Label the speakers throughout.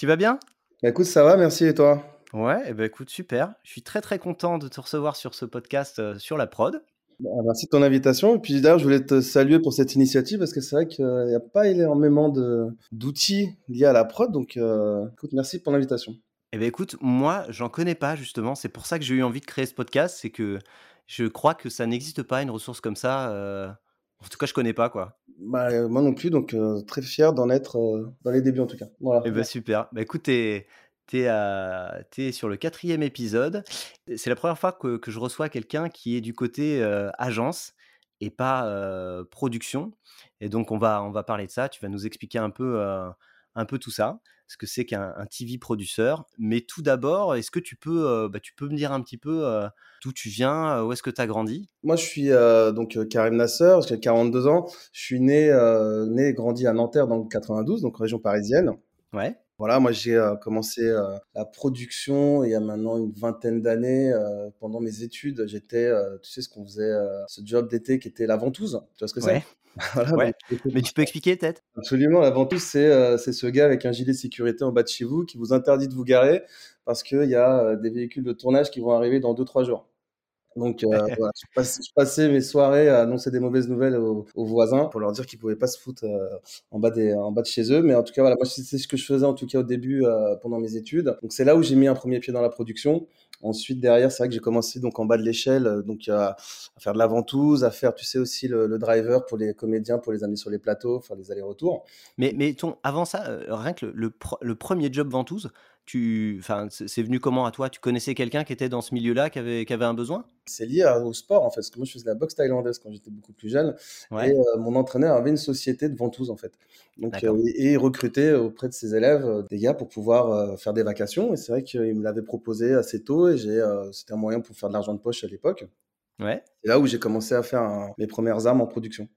Speaker 1: Tu vas bien?
Speaker 2: Bah, écoute, ça va, merci et toi?
Speaker 1: Ouais, eh ben écoute, super. Je suis très très content de te recevoir sur ce podcast euh, sur la prod.
Speaker 2: Bah, Merci de ton invitation. Et puis d'ailleurs, je voulais te saluer pour cette initiative parce que c'est vrai qu'il n'y a pas énormément de- d'outils liés à la prod. Donc, euh, écoute, merci pour l'invitation.
Speaker 1: Eh ben écoute, moi, j'en connais pas justement. C'est pour ça que j'ai eu envie de créer ce podcast. C'est que je crois que ça n'existe pas une ressource comme ça. euh, En tout cas, je connais pas quoi.
Speaker 2: Bah, moi non plus, donc euh, très fier d'en être euh, dans les débuts en tout cas. Voilà.
Speaker 1: Eh ben super. Bah écoute, t'es t'es sur le quatrième épisode. C'est la première fois que, que je reçois quelqu'un qui est du côté euh, agence et pas production. Et donc on va on va parler de ça. Tu vas nous expliquer un peu un peu tout ça, ce que c'est qu'un un TV produceur. Mais tout d'abord, est-ce que tu peux euh, bah, tu peux me dire un petit peu euh, d'où tu viens, euh, où est-ce que tu as grandi?
Speaker 2: Moi, je suis donc Karim Nasser, j'ai 42 ans. Je suis né, né et grandi à Nanterre dans le 92, donc région parisienne.
Speaker 1: Ouais.
Speaker 2: Voilà, moi j'ai euh, commencé euh, la production il y a maintenant une vingtaine d'années. euh, pendant mes études, j'étais, tu sais, ce qu'on faisait, ce job d'été qui était la ventouse. Tu vois ce que
Speaker 1: Ouais.
Speaker 2: c'est Voilà,
Speaker 1: Ouais.
Speaker 2: donc, j'étais-
Speaker 1: Mais tu peux expliquer peut-être?
Speaker 2: Absolument, la ventouse, c'est euh, ce gars avec un gilet de sécurité en bas de chez vous qui vous interdit de vous garer parce qu'il y a euh, des véhicules de tournage qui vont arriver dans 2-3 jours. Donc, euh, je, passais mes soirées à annoncer des mauvaises nouvelles aux, voisins pour leur dire qu'ils pouvaient pas se foutre euh, en, bas de chez eux. Mais en tout cas, voilà, moi, c'est ce que je faisais en tout cas au début euh, pendant mes études. Donc, c'est là où j'ai mis un premier pied dans la production. Ensuite, derrière, c'est vrai que j'ai commencé donc en bas de l'échelle, donc à, faire de la ventouse, à faire, tu sais, aussi le, driver pour les comédiens, pour les amener sur les plateaux, faire les allers-retours.
Speaker 1: Mais, mais ton, avant ça, rien que le premier job ventouse, tu, enfin, c'est venu comment à toi? Tu connaissais quelqu'un qui était dans ce milieu-là, qui avait, qui avait un besoin?
Speaker 2: C'est lié au sport, en fait, parce que moi, je faisais la boxe thaïlandaise quand j'étais beaucoup plus jeune.
Speaker 1: Ouais.
Speaker 2: Et euh, mon entraîneur avait une société de ventouse, en fait. Donc, euh, et, et il recrutait auprès de ses élèves euh, des gars pour pouvoir faire des vacations. Et c'est vrai qu'il me l'avait proposé assez tôt et j'ai, c'était un moyen pour faire de l'argent de poche à l'époque.
Speaker 1: Ouais.
Speaker 2: C'est là où j'ai commencé à faire un- mes premières armes en production.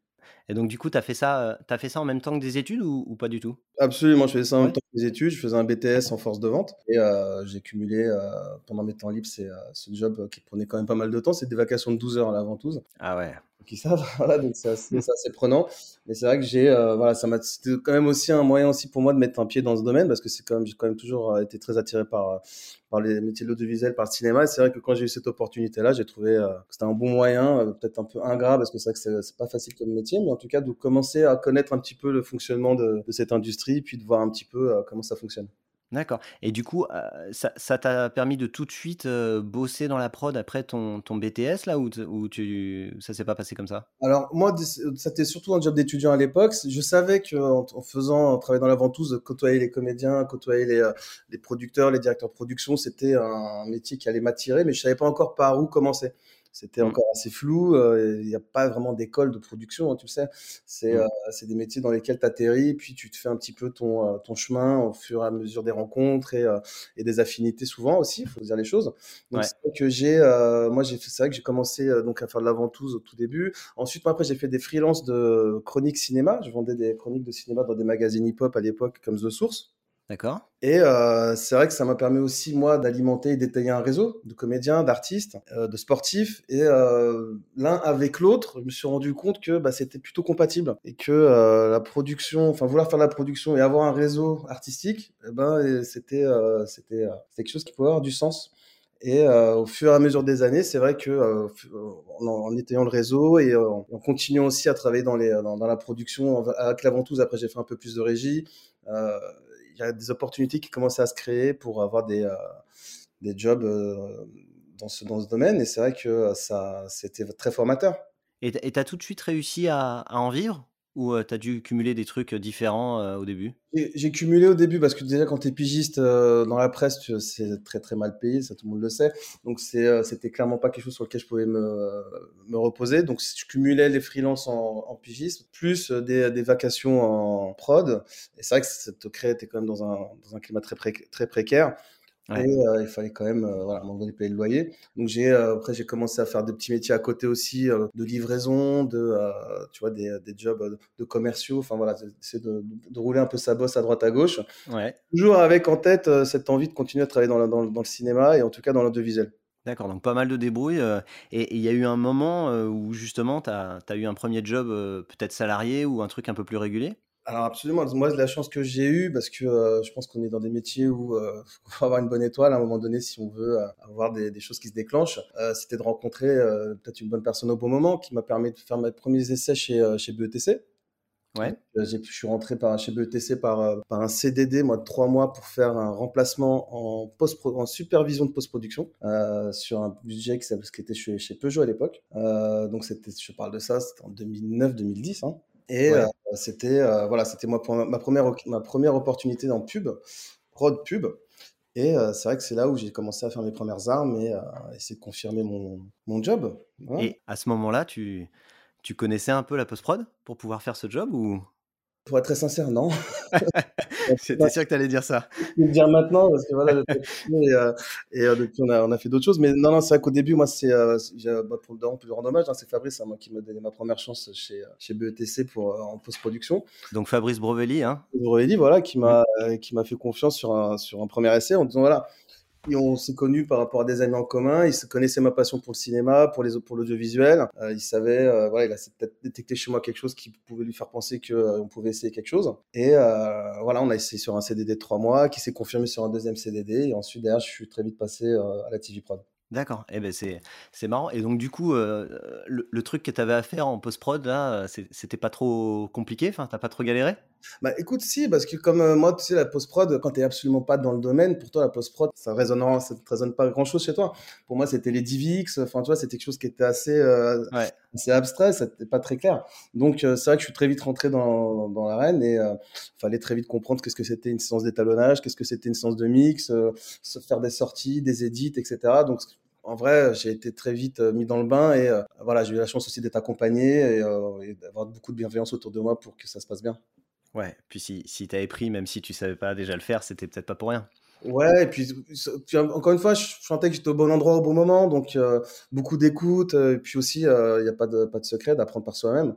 Speaker 1: Et donc, du coup, tu as fait ça, t'as fait ça en même temps que des études ou, ou pas du tout?
Speaker 2: Absolument, je faisais ça en
Speaker 1: Ouais.
Speaker 2: même temps que mes études. Je faisais un BTS en force de vente et euh, j'ai cumulé euh, pendant mes temps libres c'est, euh, ce job qui prenait quand même pas mal de temps. C'est des vacations de 12 heures à la ventouse.
Speaker 1: Ah ouais.
Speaker 2: qui savent. Voilà, donc c'est assez, c'est assez prenant. Mais c'est vrai que j'ai, voilà, ça m'a, c'était quand même aussi un moyen aussi pour moi de mettre un pied dans ce domaine parce que c'est quand même, j'ai quand même toujours été très attiré par, par les métiers de l'audiovisuel, par le cinéma. Et c'est vrai que quand j'ai eu cette opportunité-là, j'ai trouvé euh, que c'était un bon moyen, euh, peut-être un peu ingrat parce que c'est vrai que c'est, c'est pas facile comme métier, mais en tout cas de commencer à connaître un petit peu le fonctionnement de, de cette industrie, puis de voir un petit peu euh, comment ça fonctionne.
Speaker 1: D'accord. Et du coup, euh, ça t'a permis de tout de suite euh, bosser dans la prod après ton, ton BTS, là, ou, ou tu, ça s'est pas passé comme ça?
Speaker 2: Alors moi, c'était surtout un job d'étudiant à l'époque. Je savais que en, en faisant, en travaillant dans la ventouse, côtoyer les comédiens, côtoyer les, les producteurs, les directeurs de production, c'était un métier qui allait m'attirer, mais je savais pas encore par où commencer. C'était
Speaker 1: Mm.
Speaker 2: encore assez flou. euh, Il n'y a pas vraiment d'école de production, hein, tu le sais. C'est
Speaker 1: Mm.
Speaker 2: euh, c'est des métiers dans lesquels tu atterris, puis tu te fais un petit peu ton, euh, ton chemin au fur et à mesure des rencontres et, euh, et des affinités souvent aussi, il faut dire les choses. Donc
Speaker 1: Ouais.
Speaker 2: c'est vrai que j'ai, euh, moi j'ai fait, c'est vrai que j'ai commencé euh, donc à faire de la ventouse au tout début. Ensuite, moi, après, j'ai fait des freelances de chroniques cinéma. Je vendais des chroniques de cinéma dans des magazines hip-hop à l'époque, comme The Source.
Speaker 1: D'accord
Speaker 2: Et euh, c'est vrai que ça m'a permis aussi, moi, d'alimenter et d'étayer un réseau de comédiens, d'artistes, euh, de sportifs. Et euh, l'un avec l'autre, je me suis rendu compte que bah, c'était plutôt compatible. Et que la production, enfin, vouloir faire la production et avoir un réseau artistique, eh ben, c'était c'était quelque chose qui pouvait avoir du sens. Et au fur et à mesure des années, c'est vrai que en, étayant le réseau et en continuant aussi à travailler dans, les, dans la production avec la ventouse, après j'ai fait un peu plus de régie. Euh, il y a des opportunités qui commençaient à se créer pour avoir des, euh, des jobs euh, dans, ce, dans ce domaine. Et c'est vrai que ça, c'était très formateur.
Speaker 1: Et t- et t'as tout de suite réussi à en vivre? Ou tu as dû cumuler des trucs différents au début?
Speaker 2: J'ai cumulé au début parce que déjà quand tu es pigiste dans la presse, c'est très très mal payé, ça tout le monde le sait. Donc c'était clairement pas quelque chose sur lequel je pouvais me, me reposer. Donc je cumulais les freelances en, en pigiste plus des, des, vacations en prod. Et c'est vrai que ça te crée, tu es quand même dans un, dans un climat très, très précaire. Et euh, il fallait quand même euh, voilà, à un moment donné payer le loyer. Donc j'ai euh, après j'ai commencé à faire des petits métiers à côté aussi de livraison, de tu vois des, des jobs de commerciaux. Enfin voilà, c'est de, de, rouler un peu sa bosse à droite à gauche.
Speaker 1: Ouais.
Speaker 2: Toujours avec en tête cette envie de continuer à travailler dans, dans, dans le cinéma et en tout cas dans l'audiovisuel.
Speaker 1: D'accord, donc pas mal de débrouilles. et il y a eu un moment où justement tu as, as, eu un premier job peut-être salarié ou un truc un peu plus régulier?
Speaker 2: Alors absolument, moi la chance que j'ai eue, parce que euh, je pense qu'on est dans des métiers où il euh, faut avoir une bonne étoile à un moment donné si on veut euh, avoir des, des, choses qui se déclenchent, c'était de rencontrer peut-être une bonne personne au bon moment qui m'a permis de faire mes premiers essais chez, chez BETC.
Speaker 1: Ouais.
Speaker 2: je suis rentré par, chez BETC par, par un CDD, moi, de trois mois pour faire un remplacement en, post en supervision de post-production sur un budget qui, qui était chez, chez Peugeot à l'époque. donc, c'était, je parle de ça, c'était en 2009-2010. Hein. Et euh, c'était euh, voilà, c'était ma, ma, première, ma première opportunité dans pub, prod pub. Et euh, c'est vrai que c'est là où j'ai commencé à faire mes premières armes et à essayer de confirmer mon, mon job.
Speaker 1: Et à ce moment-là, tu, tu connaissais un peu la post-prod pour pouvoir faire ce job ou?
Speaker 2: Pour être très sincère, non.
Speaker 1: J'étais sûr que tu allais dire ça.
Speaker 2: Je vais le dire maintenant parce que voilà, et, euh, et euh, depuis on a, on a, fait d'autres choses. Mais non, non, c'est vrai qu'au début, moi, c'est euh, bah, pour le plus rendre hommage, hein, c'est Fabrice hein, moi, qui m'a donné ma première chance chez, chez BETC pour, en post-production.
Speaker 1: Donc Fabrice Brovelli, hein
Speaker 2: Brovelli, voilà, qui m'a qui m'a fait confiance sur un, sur un premier essai en disant voilà, on s'est connus par rapport à des amis en commun. Il connaissait ma passion pour le cinéma, pour les pour l'audiovisuel. Euh, il savait, euh, voilà, il a peut-être détecté chez moi quelque chose qui pouvait lui faire penser qu'on euh, pouvait essayer quelque chose. Et euh, voilà, on a essayé sur un CDD de trois mois, qui s'est confirmé sur un deuxième CDD. Et ensuite, derrière, je suis très vite passé à la TV Prod.
Speaker 1: D'accord, eh ben c'est c'est marrant. Et donc du coup, le, le, truc que tu avais à faire en post-prod, là, c'était pas trop compliqué? Enfin, t'as pas trop galéré?
Speaker 2: Bah écoute, si, parce que comme moi, tu sais, la post-prod, quand t'es absolument pas dans le domaine, pour toi, la post-prod, ça résonne, ça résonne pas grand-chose chez toi. Pour moi, c'était les DivX, enfin, tu vois, c'était quelque chose qui était assez,
Speaker 1: ouais.
Speaker 2: assez abstrait, c'était pas très clair. Donc, c'est vrai que je suis très vite rentré dans, dans l'arène et il fallait très vite comprendre qu'est-ce que c'était une séance d'étalonnage, qu'est-ce que c'était une séance de mix, faire des sorties, des édits, etc. Donc, en vrai, j'ai été très vite euh, mis dans le bain et euh, voilà, j'ai eu la chance aussi d'être accompagné et, euh, d'avoir beaucoup de bienveillance autour de moi pour que ça se passe bien.
Speaker 1: Ouais, puis si, si tu avais pris, même si tu savais pas déjà le faire, c'était peut-être pas pour rien.
Speaker 2: Ouais, et puis, encore une fois, je sentais que j'étais au bon endroit au bon moment, donc beaucoup d'écoute, et puis aussi, il n'y a pas de, pas de secret d'apprendre par soi-même.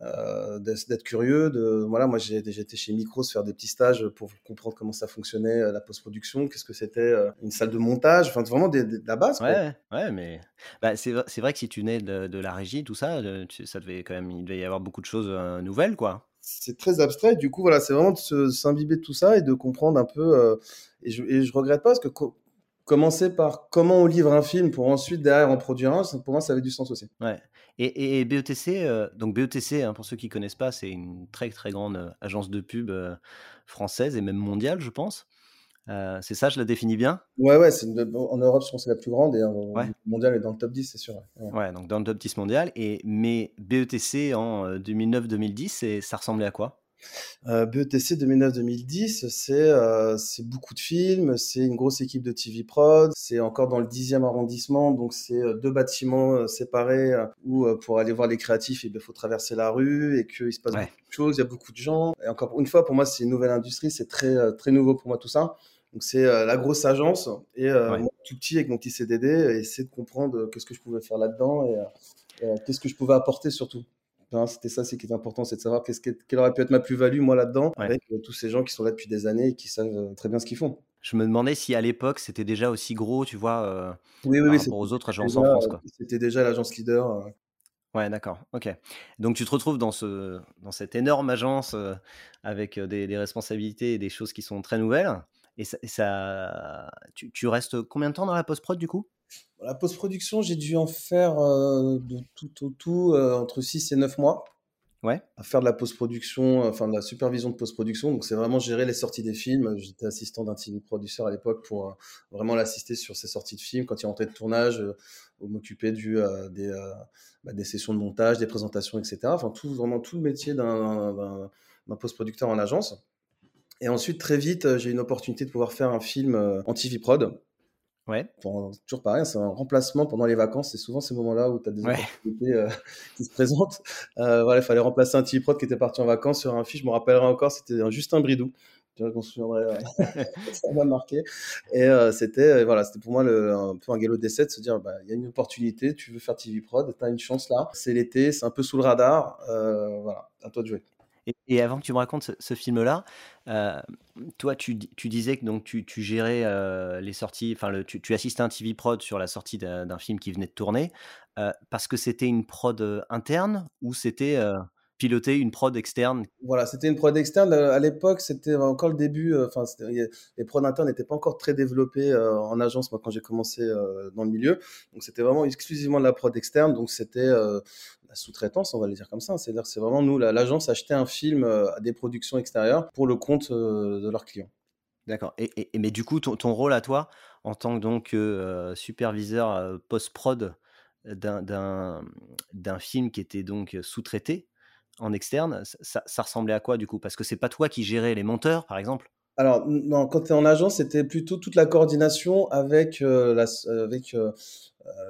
Speaker 2: Euh, d'être curieux. De, voilà, moi, j'ai été chez Micros faire des petits stages pour comprendre comment ça fonctionnait euh, la post-production, qu'est-ce que c'était euh, une salle de montage, enfin vraiment de la base.
Speaker 1: Ouais, ouais, mais bah, c'est vrai que si tu nais de, la régie, tout ça, ça devait quand même, il devait y avoir beaucoup de choses nouvelles, quoi.
Speaker 2: C'est très abstrait. Du coup, voilà, c'est vraiment de s'imbiber de tout ça et de comprendre un peu. et, je, et regrette pas parce que commencer par comment on livre un film pour ensuite derrière en produire un, pour moi ça avait du sens aussi.
Speaker 1: Ouais. Et, et, BETC, euh, donc BETC, hein, pour ceux qui connaissent pas, c'est une très très grande euh, agence de pub euh, française et même mondiale, je pense. C'est ça, je la définis bien?
Speaker 2: Ouais, ouais, en Europe, je pense que c'est la plus grande et en mondial est dans le top 10, c'est sûr.
Speaker 1: Ouais. donc dans le top 10 mondial. Et, mais BETC en 2009-2010, ça ressemblait à quoi?
Speaker 2: Euh, BETC 2009-2010, c'est euh, c'est beaucoup de films, c'est une grosse équipe de TV Prod, c'est encore dans le 10e arrondissement, donc c'est euh, deux bâtiments euh, séparés où pour aller voir les créatifs, il faut traverser la rue et qu'il se passe beaucoup de choses, il y a beaucoup de gens. Et encore une fois, pour moi, c'est une nouvelle industrie, c'est très, très nouveau pour moi tout ça. Donc c'est la grosse agence et moi, tout petit avec mon petit CDD, essayer de comprendre qu'est-ce que je pouvais faire là-dedans et qu'est-ce que je pouvais apporter surtout. C'était ça, c'est qui est important, c'est de savoir qu'est-ce quelle aurait pu être ma plus-value, moi, là-dedans, avec euh, tous ces gens qui sont là depuis des années et qui savent euh, très bien ce qu'ils font.
Speaker 1: Je me demandais si à l'époque c'était déjà aussi gros, tu vois, euh,
Speaker 2: oui, oui,
Speaker 1: par aux autres agences en France.
Speaker 2: C'était déjà l'agence leader.
Speaker 1: Ouais, d'accord. Ok. Donc tu te retrouves dans, ce, dans cette énorme agence avec des, responsabilités et des choses qui sont très nouvelles. Et ça, tu, tu, restes combien de temps dans la post-prod du coup?
Speaker 2: La post-production, j'ai dû en faire euh, de tout au tout, euh, entre 6 et 9 mois.
Speaker 1: Ouais.
Speaker 2: à faire de la post-production, enfin de la supervision de post-production. Donc c'est vraiment gérer les sorties des films. J'étais assistant d'un TV producer à l'époque pour euh, vraiment l'assister sur ses sorties de films quand il rentrait de tournage, ou m'occuper du des, bah, des sessions de montage, des présentations, etc. Enfin tout vraiment tout le métier d'un post-producteur en agence. Et ensuite très vite euh, j'ai eu une opportunité de pouvoir faire un film euh, en TV prod.
Speaker 1: Ouais.
Speaker 2: Toujours pareil, c'est un remplacement pendant les vacances. C'est souvent ces moments-là où tu as des
Speaker 1: Ouais.
Speaker 2: opportunités euh, qui se présentent. Euh, voilà, il fallait remplacer un TV prod qui était parti en vacances sur un film. Je me rappellerai encore, c'était un Justin Bridou. Je m'en souviendrai. euh, ça m'a marqué. Et euh, c'était, euh, voilà, c'était pour moi le, un peu un galop d'essai de se dire, bah, il y a une opportunité, tu veux faire TV prod, tu as une chance là. C'est l'été, c'est un peu sous le radar. Euh, voilà, à toi de jouer.
Speaker 1: Et, avant que tu me racontes ce, film-là, euh, toi, tu, tu disais que donc tu, tu gérais euh, les sorties, enfin, tu, tu assistais à un TV prod sur la sortie d'un film qui venait de tourner, euh, parce que c'était une prod interne ou c'était piloter une prod externe
Speaker 2: Voilà, c'était une prod externe. Euh, À l'époque, c'était encore le début. euh, Enfin, les prods internes n'étaient pas encore très développés euh, en agence, moi, quand j'ai commencé euh, dans le milieu. Donc, c'était vraiment exclusivement de la prod externe. Donc, c'était euh, la sous-traitance, on va le dire comme ça. C'est-à-dire, c'est vraiment nous, la- l'agence achetait un film euh, à des productions extérieures pour le compte euh, de leurs clients.
Speaker 1: D'accord. Et, mais du coup, ton, ton rôle à toi, en tant que donc euh, superviseur euh, post-prod d'un film qui était donc sous-traité en externe, ça, ressemblait à quoi du coup? Parce que c'est pas toi qui gérais les monteurs, par exemple?
Speaker 2: Alors, non, quand tu es en agence, c'était plutôt toute la coordination avec, euh, la, euh, avec euh,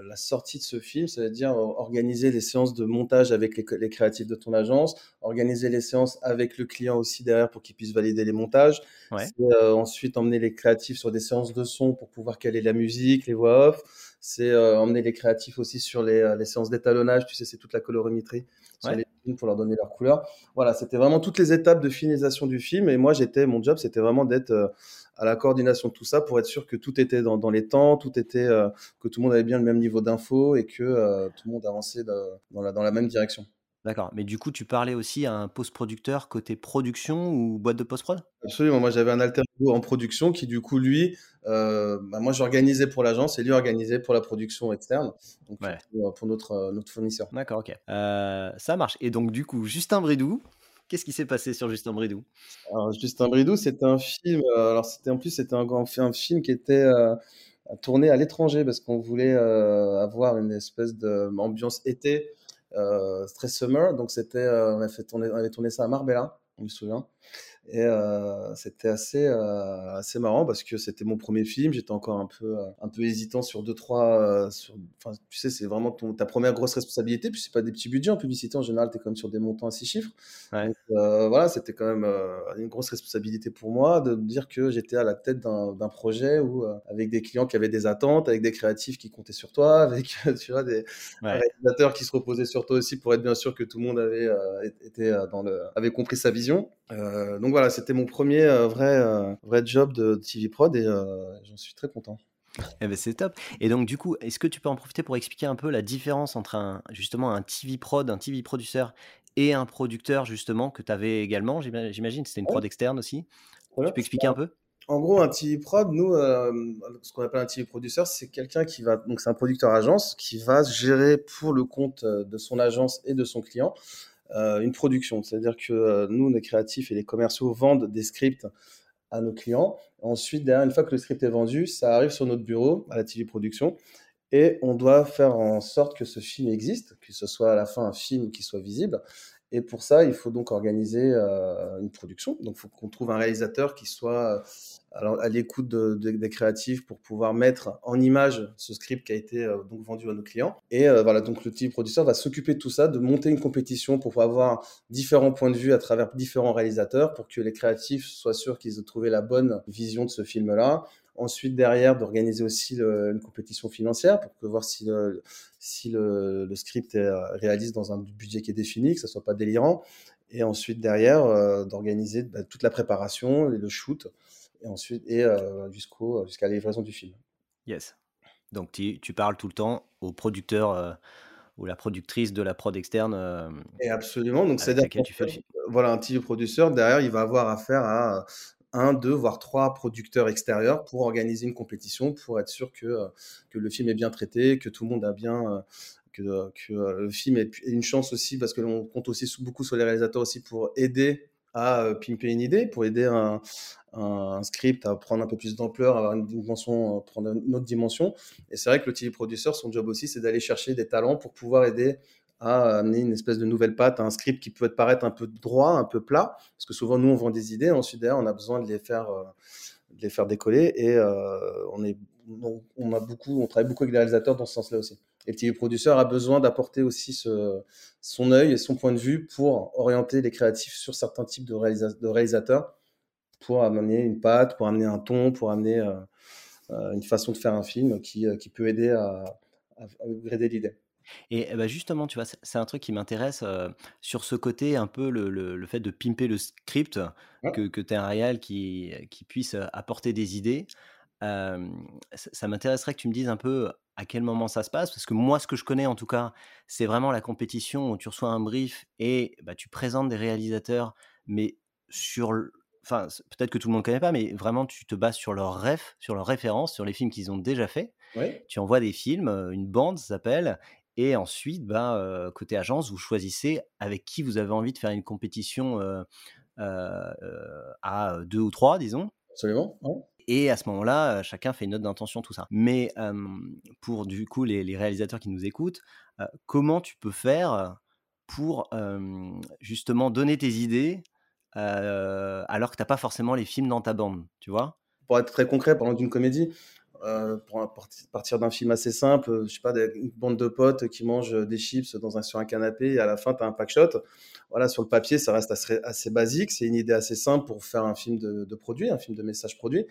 Speaker 2: la sortie de ce film, c'est-à-dire organiser les séances de montage avec les, les créatifs de ton agence, organiser les séances avec le client aussi derrière pour qu'il puisse valider les montages.
Speaker 1: Ouais.
Speaker 2: Euh, ensuite emmener les créatifs sur des séances de son pour pouvoir caler la musique, les voix off. C'est euh, emmener les créatifs aussi sur les, euh, les séances d'étalonnage, tu sais, c'est toute la colorimétrie sur
Speaker 1: Ouais.
Speaker 2: les films pour leur donner leur couleur. Voilà, c'était vraiment toutes les étapes de finalisation du film. Et moi, j'étais, mon job, c'était vraiment d'être euh, à la coordination de tout ça pour être sûr que tout était dans, dans les temps, tout était, euh, que tout le monde avait bien le même niveau d'info et que euh, tout le monde avançait de- dans, la, dans la même direction.
Speaker 1: D'accord. Mais du coup, tu parlais aussi à un post-producteur côté production ou boîte de post-prod?
Speaker 2: Absolument. Moi, j'avais un alter ego en production qui, du coup, lui, euh, bah, moi, j'organisais pour l'agence et lui organisait pour la production externe, donc
Speaker 1: Ouais.
Speaker 2: pour, pour notre, euh, notre fournisseur.
Speaker 1: D'accord, ok. Euh, ça marche. Et donc, du coup, Justin Bridou, qu'est-ce qui s'est passé sur Justin Bridou?
Speaker 2: Alors, Justin Bridou, c'était un film. euh, alors, c'était en plus, c'était un, un film qui était euh, tourné à l'étranger parce qu'on voulait euh, avoir une espèce d'ambiance été, euh, très summer. Donc, c'était, euh, on, a fait tourner, on avait tourné ça à Marbella, je me souviens. Et euh, c'était assez, euh, assez marrant parce que c'était mon premier film. J'étais encore un peu, euh, un peu hésitant sur deux, trois. sur, tu sais, c'est vraiment ton, ta première grosse responsabilité. Puis c'est pas des petits budgets en publicité. En général, tu es quand même sur des montants à six chiffres.
Speaker 1: Ouais.
Speaker 2: Donc, voilà, c'était quand même une grosse responsabilité pour moi de me dire que j'étais à la tête d'un d'un projet où, avec des clients qui avaient des attentes, avec des créatifs qui comptaient sur toi, avec tu vois, des
Speaker 1: Ouais.
Speaker 2: réalisateurs qui se reposaient sur toi aussi pour être bien sûr que tout le monde avait, été dans le, avait compris sa vision. Donc voilà, c'était mon premier euh, vrai, euh, vrai job de TV Prod et euh, j'en suis très content.
Speaker 1: Eh ben, c'est top. Et donc, du coup, est-ce que tu peux en profiter pour expliquer un peu la différence entre un, justement un TV prod, un TV producer et un producteur, justement, que tu avais également, j'ima- j'imagine? C'était une prod externe aussi
Speaker 2: Voilà.
Speaker 1: Tu peux expliquer un peu?
Speaker 2: En gros, un TV prod, nous, euh, ce qu'on appelle un TV producer, c'est quelqu'un qui va, donc c'est un producteur agence qui va gérer pour le compte de son agence et de son client une production. C'est-à-dire que euh, nous, les créatifs et les commerciaux vendent des scripts à nos clients. Ensuite, derrière, une fois que le script est vendu, ça arrive sur notre bureau à la TV production et on doit faire en sorte que ce film existe, que ce soit à la fin un film qui soit visible. Et pour ça, il faut donc organiser euh, une production. Donc, il faut qu'on trouve un réalisateur qui soit euh, à l'écoute de- de- des créatifs pour pouvoir mettre en image ce script qui a été euh, donc vendu à nos clients. Et euh, voilà, donc le TV producteur va s'occuper de tout ça, de monter une compétition pour avoir différents points de vue à travers différents réalisateurs pour que les créatifs soient sûrs qu'ils aient trouvé la bonne vision de ce film-là. Ensuite, derrière, d'organiser aussi une compétition financière pour que voir si le, si le, script est euh, réaliste dans un budget qui est défini, que ça soit pas délirant. Et ensuite, derrière, d'organiser bah, toute la préparation, et le shoot, et ensuite et euh, jusqu'au jusqu'à la livraison du film.
Speaker 1: Yes. Donc, tu, tu parles tout le temps au producteur euh, ou la productrice de la prod externe euh,
Speaker 2: Et absolument. Donc,
Speaker 1: laquelle
Speaker 2: qu'en
Speaker 1: tu fais le
Speaker 2: fait,
Speaker 1: film.
Speaker 2: voilà, un TV producteur, derrière, il va avoir affaire à un, deux, voire trois producteurs extérieurs pour organiser une compétition, pour être sûr que, que le film est bien traité, que tout le monde a bien, que, que le film ait une chance aussi, parce que l'on compte aussi beaucoup sur les réalisateurs aussi pour aider à pimper une idée, pour aider un, script à prendre un peu plus d'ampleur, avoir une dimension, prendre une autre dimension. Et c'est vrai que le TV son job aussi, c'est d'aller chercher des talents pour pouvoir aider à amener une espèce de nouvelle patte à un script qui peut paraître un peu droit, un peu plat, parce que souvent nous on vend des idées, ensuite derrière on a besoin de les faire, de les faire décoller et on est on, a beaucoup, on travaille beaucoup avec les réalisateurs dans ce sens-là aussi. Et le TV producer a besoin d'apporter aussi ce, son œil et son point de vue pour orienter les créatifs sur certains types de, de réalisateurs, pour amener une patte, pour amener un ton, pour amener euh, euh, une façon de faire un film qui, euh, qui peut aider à, à upgrader l'idée.
Speaker 1: Et bah justement, tu vois, c'est un truc qui m'intéresse sur ce côté un peu le, le, fait de pimper le script, que, que tu es un réal qui, qui puisse apporter des idées ça, m'intéresserait que tu me dises un peu à quel moment ça se passe, parce que moi, ce que je connais en tout cas, c'est vraiment la compétition où tu reçois un brief et bah, tu présentes des réalisateurs, mais sur, enfin, peut-être que tout le monde ne connaît pas, mais vraiment tu te bases sur leurs rêves, sur leurs références, sur les films qu'ils ont déjà faits. Tu envoies des films, une bande, ça s'appelle, et ensuite, bah, côté agence, vous choisissez avec qui vous avez envie de faire une compétition à deux ou trois, disons.
Speaker 2: Absolument.
Speaker 1: Et à ce moment-là, chacun fait une note d'intention, tout ça. Mais pour du coup les, réalisateurs qui nous écoutent, comment tu peux faire pour justement donner tes idées alors que tu n'as pas forcément les films dans ta bande, tu vois?
Speaker 2: Pour être très concret, parlant d'une comédie, pour partir d'un film assez simple, je sais pas, une bande de potes qui mangent des chips dans un, sur un canapé et à la fin tu as un pack shot. Voilà, sur le papier, ça reste assez, basique. C'est une idée assez simple pour faire un film de, produit, un film de message produit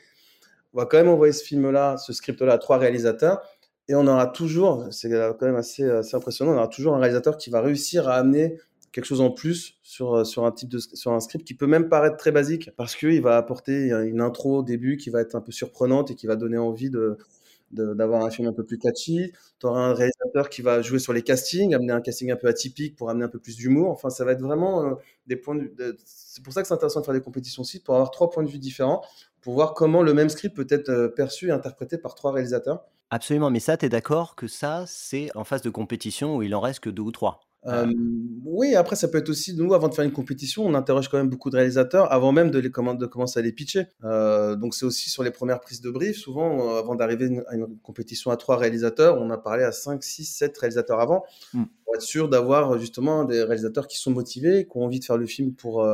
Speaker 2: on va quand même envoyer ce film-là, ce script-là à trois réalisateurs. Et on aura toujours, c'est quand même assez, impressionnant, on aura toujours un réalisateur qui va réussir à amener quelque chose en plus sur, sur un type de sur un script qui peut même paraître très basique parce qu'il va apporter une intro au début qui va être un peu surprenante et qui va donner envie de d'avoir un film un peu plus catchy. Tu auras un réalisateur qui va jouer sur les castings, amener un casting un peu atypique pour amener un peu plus d'humour. Enfin, ça va être vraiment euh, des points de... C'est pour ça que c'est intéressant de faire des compétitions aussi, pour avoir trois points de vue différents pour voir comment le même script peut être euh, perçu et interprété par trois réalisateurs.
Speaker 1: Absolument, mais ça, tu es d'accord que ça, c'est en phase de compétition où il en reste que deux ou trois?
Speaker 2: Euh, oui, après, ça peut être aussi, nous, avant de faire une compétition, on interroge quand même beaucoup de réalisateurs avant même de, les, de commencer à les pitcher. Euh, donc, c'est aussi sur les premières prises de brief. Souvent, avant d'arriver à une compétition à trois réalisateurs, on a parlé à 5, 6, 7 réalisateurs avant mmh. pour être sûr d'avoir justement des réalisateurs qui sont motivés, qui ont envie de faire le film pour.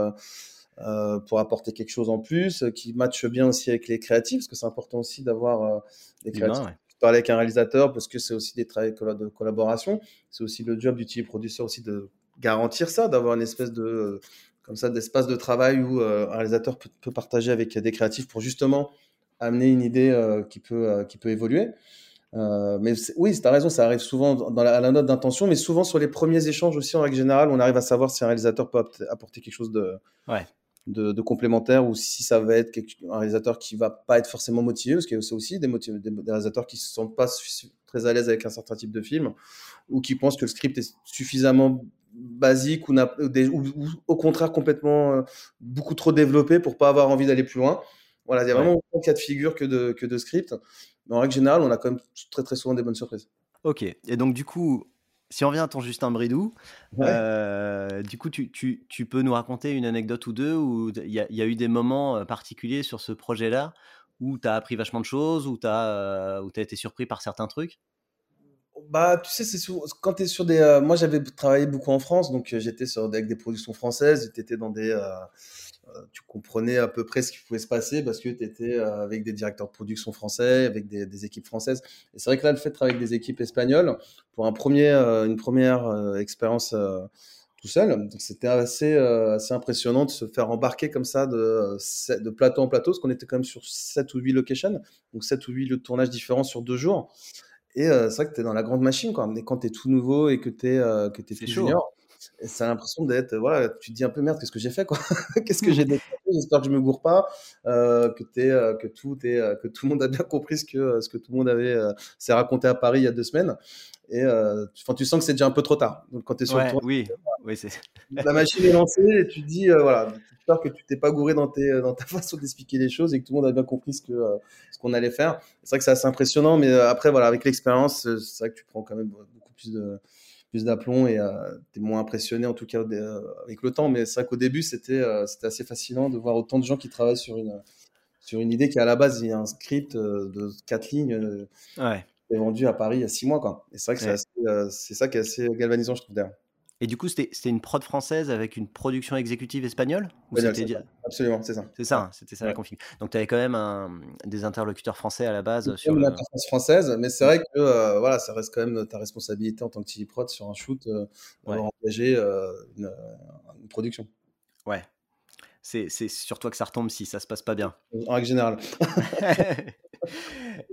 Speaker 2: Euh, pour apporter quelque chose en plus, euh, qui matche bien aussi avec les créatifs, parce que c'est important aussi d'avoir euh, des créatifs. Parler avec un réalisateur, parce que c'est aussi des travaux de collaboration. C'est aussi le job du TV producer aussi de garantir ça, d'avoir une espèce de comme ça d'espace de travail où un réalisateur peut, partager avec des créatifs pour justement amener une idée qui peut qui peut évoluer. mais oui, tu as raison, ça arrive souvent dans la, à la note d'intention, mais souvent sur les premiers échanges aussi, en règle générale, on arrive à savoir si un réalisateur peut apporter quelque chose de, de, complémentaires ou si ça va être un réalisateur qui va pas être forcément motivé, parce qu'il y a aussi des, des, réalisateurs qui se sentent pas très à l'aise avec un certain type de film ou qui pensent que le script est suffisamment basique ou, ou, au contraire complètement euh, beaucoup trop développé pour pas avoir envie d'aller plus loin. Voilà, il y a vraiment autant de cas de figure que de, que de script. Mais en règle générale, on a quand même très très souvent des bonnes surprises.
Speaker 1: Ok, et donc du coup, si on revient à ton Justin Bridou, euh, du coup, tu, tu, tu, peux nous raconter une anecdote ou deux où il y, y, a eu des moments euh, particuliers sur ce projet-là où tu as appris vachement de choses, où tu as, euh, as, été surpris par certains trucs?
Speaker 2: Bah, tu sais, c'est quand tu es sur des. moi, j'avais travaillé beaucoup en France, donc j'étais avec des productions françaises. Tu étais dans des, tu comprenais à peu près ce qui pouvait se passer parce que tu étais euh, avec des directeurs de production français, avec des, équipes françaises. Et c'est vrai que là, le fait de travailler avec des équipes espagnoles, pour un premier, euh, une première expérience tout seul, c'était assez, assez impressionnant de se faire embarquer comme ça de, de plateau en plateau, parce qu'on était quand même sur 7 ou 8 locations, donc 7 ou 8 lieux de tournage différents sur deux jours. Et c'est vrai que tu es dans la grande machine, quoi. Mais quand tu es tout nouveau et que tu es, que es junior, ça a l'impression d'être, voilà, tu te dis un peu merde, qu'est-ce que j'ai fait, quoi? Qu'est-ce que j'ai décidé J'espère que je me gourre pas, euh, que, es, euh, que, tout est, euh, que tout le monde a bien compris ce que, ce que tout le monde avait s'est raconté à Paris il y a deux semaines. Et tu, tu sens que c'est déjà un peu trop tard. Donc quand tu es sur le tour,
Speaker 1: oui, oui, c'est...
Speaker 2: la machine est lancée et tu te dis, voilà, j'espère que tu t'es pas gouré dans, tes, dans ta façon d'expliquer les choses et que tout le monde a bien compris ce, que, ce qu'on allait faire. C'est vrai que c'est assez impressionnant, mais après, voilà, avec l'expérience, c'est vrai que tu prends quand même beaucoup plus de plus d'aplomb et tu es moins impressionné en tout cas avec le temps. Mais c'est vrai qu'au début, c'était c'était assez fascinant de voir autant de gens qui travaillent sur une, sur une idée qui à la base, il y a un script de quatre lignes.
Speaker 1: Ouais
Speaker 2: est vendu à Paris il y a six mois. Quoi. Et c'est vrai que c'est ça qui est assez galvanisant, je trouve.
Speaker 1: Et du coup, c'était une prod française avec une production exécutive espagnole
Speaker 2: Absolument, c'est ça.
Speaker 1: C'est ça, hein, c'était ça la config. Donc, tu avais quand même un, des interlocuteurs français à la base.
Speaker 2: sur interface française, mais c'est vrai que euh, voilà, ça reste quand même ta responsabilité en tant que TV prod sur un shoot euh, d'avoir engagé euh, une, production.
Speaker 1: Ouais. C'est sur toi que ça retombe si ça se passe pas bien.
Speaker 2: En règle générale.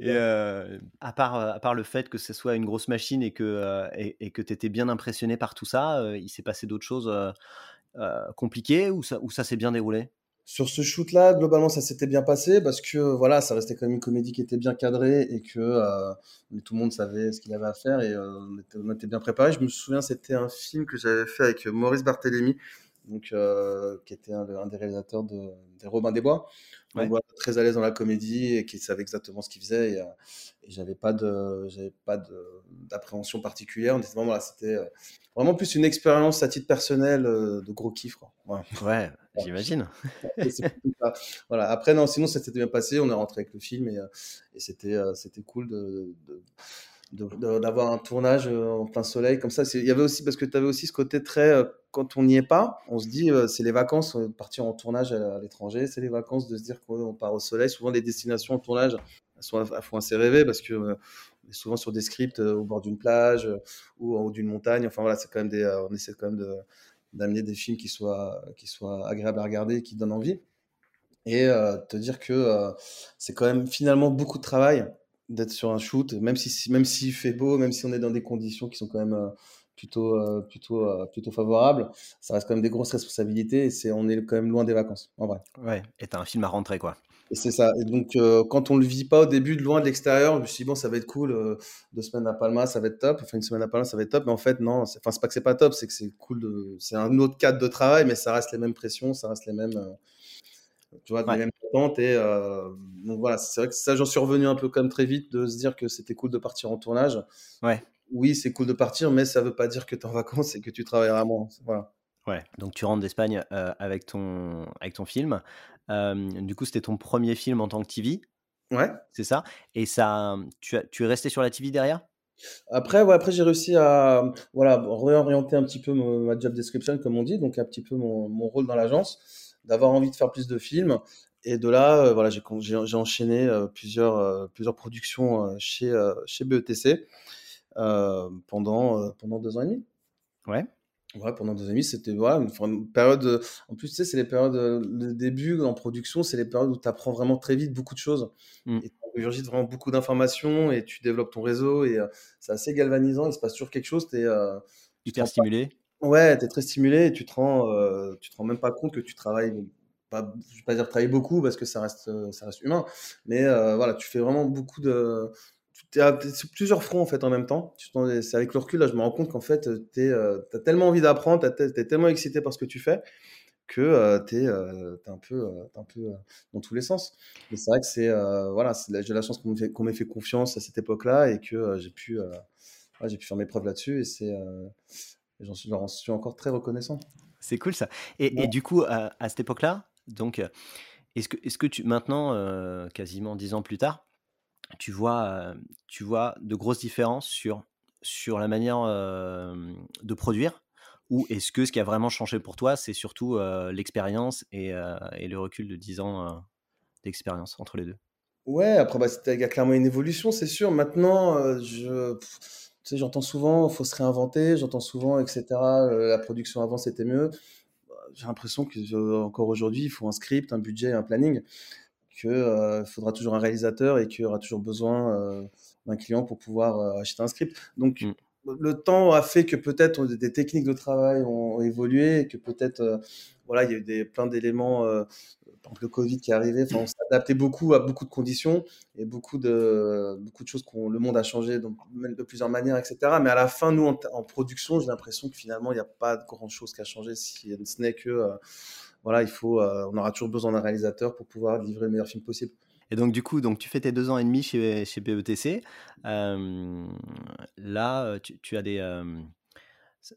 Speaker 1: et à, part, à part le fait que ce soit une grosse machine et que et, que tu étais bien impressionné par tout ça, il s'est passé d'autres choses compliquées ou ça, ou ça s'est bien déroulé?
Speaker 2: Sur ce shoot-là, globalement, ça s'était bien passé parce que voilà, ça restait quand même une comédie qui était bien cadrée et que tout le monde savait ce qu'il avait à faire et on, était, bien préparé. Je me souviens, c'était un film que j'avais fait avec Maurice Barthélémy, donc qui était un, un, des réalisateurs de, des Robins des Bois très à l'aise dans la comédie et qui savait exactement ce qu'il faisait. Et, euh, j'avais pas de, j'avais pas d'appréhension particulière. c'était euh, vraiment plus une expérience à titre personnel euh, de gros kiff. Quoi.
Speaker 1: Ouais, j'imagine.
Speaker 2: voilà. Après, non, sinon, ça s'était bien passé. On est rentré avec le film et, et c'était, c'était cool de, d'avoir un tournage en plein soleil comme ça. Il y avait aussi, parce que tu avais aussi ce côté très quand on n'y est pas, on se dit euh, c'est les vacances, euh, partir en tournage à, l'étranger, c'est les vacances de se dire qu'on part au soleil. Souvent, les destinations en tournage sont, font assez rêver parce que euh, on est souvent sur des scripts au bord d'une plage ou en haut d'une montagne. Enfin voilà, c'est quand même on essaie quand même d'amener des films qui soient, qui soient agréables à regarder, qui donnent envie. Et te dire que c'est quand même finalement beaucoup de travail d'être sur un shoot, même si même s'il fait beau, même si on est dans des conditions qui sont quand même plutôt, euh, plutôt, euh, plutôt favorable. Ça reste quand même des grosses responsabilités et c'est, on est quand même loin des vacances, en vrai.
Speaker 1: Ouais, et t'as un film à rentrer, quoi.
Speaker 2: Et c'est ça. Et donc, euh, quand on le vit pas au début, de loin de l'extérieur, je me suis dit, bon, ça va être cool, deux semaines à Palma, ça va être top. Enfin, une semaine à Palma, ça va être top. Mais en fait, non, c'est, enfin, c'est pas que c'est pas top, c'est que c'est cool. De, c'est un autre cadre de travail, mais ça reste les mêmes pressions, ça reste les mêmes. tu vois, les mêmes attentes. Et donc voilà, c'est vrai que ça, j'en suis revenu un peu comme très vite de se dire que c'était cool de partir en tournage.
Speaker 1: Ouais
Speaker 2: oui, c'est cool de partir, mais ça ne veut pas dire que tu es en vacances et que tu travailleras moins. Voilà.
Speaker 1: Ouais, donc tu rentres d'Espagne euh, avec, ton, avec ton film. du coup, c'était ton premier film en tant que TV.
Speaker 2: Ouais.
Speaker 1: C'est ça? Et ça, tu, as, tu es resté sur la TV derrière?
Speaker 2: Après, ouais, après j'ai réussi à voilà, réorienter un petit peu ma job description, comme on dit, donc un petit peu mon, mon rôle dans l'agence, d'avoir envie de faire plus de films. Et de là, euh, voilà, j'ai enchaîné euh, plusieurs, plusieurs productions chez, chez BETC. Euh, pendant, euh, pendant deux ans et demi.
Speaker 1: Ouais.
Speaker 2: Ouais, pendant deux ans et demi, c'était voilà, une, période. En plus, tu sais, c'est les périodes. Le début en production, c'est les périodes où tu apprends vraiment très vite beaucoup de choses. Mmh. Et tu vraiment beaucoup d'informations et tu développes ton réseau. Et euh, c'est assez galvanisant. Il se passe toujours quelque chose. Es,
Speaker 1: tu t'es stimulé
Speaker 2: Ouais, tu es très stimulé et tu te rends, tu te rends même pas compte que tu travailles. Pas, je vais pas dire travailler beaucoup parce que ça reste, ça reste humain. Mais voilà, tu fais vraiment beaucoup de tu es sur plusieurs fronts en fait en même temps. C'est avec le recul, là, je me rends compte qu'en fait, tu euh, as tellement envie d'apprendre, tu es tellement excité par ce que tu fais que euh, tu es, euh, un peu, un peu dans tous les sens. Mais c'est vrai que c'est voilà, j'ai la chance qu'on m'ait fait, confiance à cette époque-là et que j'ai pu, j'ai pu faire mes preuves là-dessus et c'est, j'en suis, suis, encore très reconnaissant.
Speaker 1: C'est cool ça. Et, et du coup, à, à cette époque-là, donc, est-ce que, est-ce que tu maintenant, quasiment dix ans plus tard, tu vois, tu vois de grosses différences sur, sur la manière de produire ou est-ce que ce qui a vraiment changé pour toi, c'est surtout l'expérience et, et, le recul de 10 ans d'expérience entre les deux?
Speaker 2: Ouais, après, bah, il y a clairement une évolution, c'est sûr. Maintenant, je, tu sais, j'entends souvent, il faut se réinventer, j'entends souvent, etc. la production avant, c'était mieux. Bah, j'ai l'impression que encore aujourd'hui, il faut un script, un budget, un planning qu'il euh, faudra toujours un réalisateur et qu'il y aura toujours besoin euh, d'un client pour pouvoir euh, acheter un script. Donc, mm. le temps a fait que peut-être des techniques de travail ont, évolué et que peut-être, voilà, il y a eu des, plein d'éléments, par exemple le Covid qui est arrivé, on s'est adapté beaucoup à beaucoup de conditions et beaucoup de, beaucoup de choses que le monde a changé donc, de plusieurs manières, etc. Mais à la fin, nous, en, production, j'ai l'impression que finalement, il n'y a pas grand-chose qui a changé, si ce n'est que voilà, il faut, euh, on aura toujours besoin d'un réalisateur pour pouvoir livrer le meilleur film possible.
Speaker 1: Et donc, du coup, donc, tu fais tes deux ans et demi chez, chez BETC. Euh, là, tu, as des. Euh,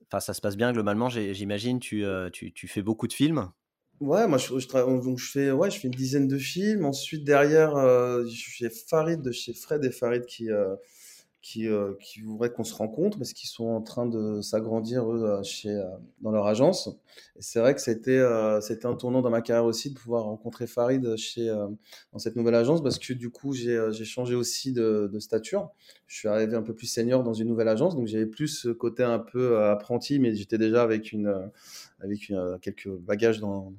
Speaker 1: enfin, ça se passe bien globalement, j'imagine. Tu, tu, tu, fais beaucoup de films.
Speaker 2: Ouais, moi je, je, donc je fais ouais, je fais une dizaine de films. Ensuite derrière, j'ai Farid de chez Fred et Farid qui qui, euh, qui voudraient qu'on se rencontre parce qu'ils sont en train de s'agrandir eux euh, chez, euh, dans leur agence. Et c'est vrai que c'était c'était un tournant dans ma carrière aussi de pouvoir rencontrer Farid chez, dans cette nouvelle agence parce que du coup j'ai changé aussi de, de, stature. Je suis arrivé un peu plus senior dans une nouvelle agence donc j'avais plus ce côté un peu apprenti mais j'étais déjà avec, une, avec quelques bagages dans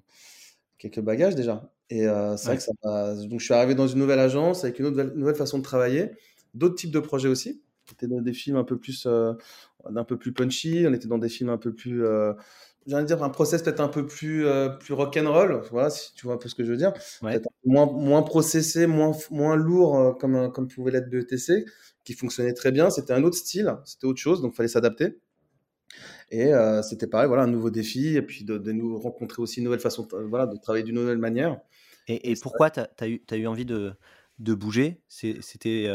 Speaker 2: quelques bagages déjà. Et c'est vrai que ça Donc je suis arrivé dans une nouvelle agence avec une autre nouvelle façon de travailler d'autres types de projets aussi. On était dans des films un peu plus, euh, un peu plus punchy, on était dans des films un peu plus, euh, j'ai envie de dire un process peut-être un peu plus, euh, plus rock'n'roll, voilà, si tu vois un peu ce que je veux dire. moins, moins processé, moins, moins lourd euh, comme, comme pouvait l'être BETC, qui fonctionnait très bien. C'était un autre style, c'était autre chose, donc il fallait s'adapter. Et c'était pareil, voilà, un nouveau défi, et puis de, nous rencontrer aussi une nouvelle façon de, voilà, de travailler d'une nouvelle manière.
Speaker 1: Et, et pourquoi tu as, as, eu, as eu envie de, de bouger C'était.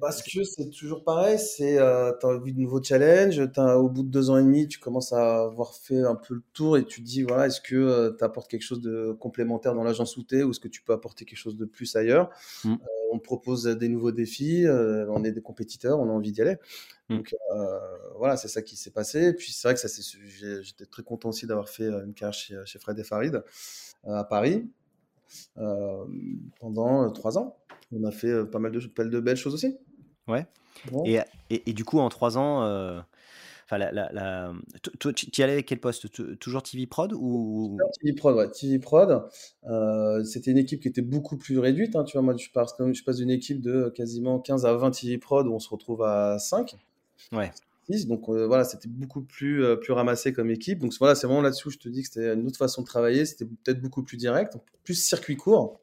Speaker 2: Parce que c'est toujours pareil, c'est euh, tu as envie de nouveaux challenges, au bout de deux ans et demi, tu commences à avoir fait un peu le tour et tu te dis, voilà, est-ce que euh, tu apportes quelque chose de complémentaire dans l'agence où tu ou est-ce que tu peux apporter quelque chose de plus ailleurs? Mmh. euh, On te propose des nouveaux défis, on est des compétiteurs, on a envie d'y aller. Mmh. Donc voilà, c'est ça qui s'est passé. Et puis c'est vrai que j'étais très content aussi d'avoir fait une carrière chez, chez Fred et Farid à Paris. Euh, pendant euh, trois ans. On a fait euh, pas mal de, pas de belles choses aussi.
Speaker 1: Ouais. Et, et, du coup, en trois ans, enfin, la, tu y allais avec quel poste? Toujours TV Prod ou?
Speaker 2: TV Prod, ouais. TV Prod. C'était une équipe qui était beaucoup plus réduite. Hein, tu vois, moi, je passe, je passe d'une équipe de quasiment 15 à 20 TV Prod où on se retrouve à 5.
Speaker 1: Ouais.
Speaker 2: Donc euh, voilà, c'était beaucoup plus, euh, plus ramassé comme équipe. Donc voilà, c'est vraiment là-dessus, je te dis que c'était une autre façon de travailler. C'était peut-être beaucoup plus direct, plus circuit court.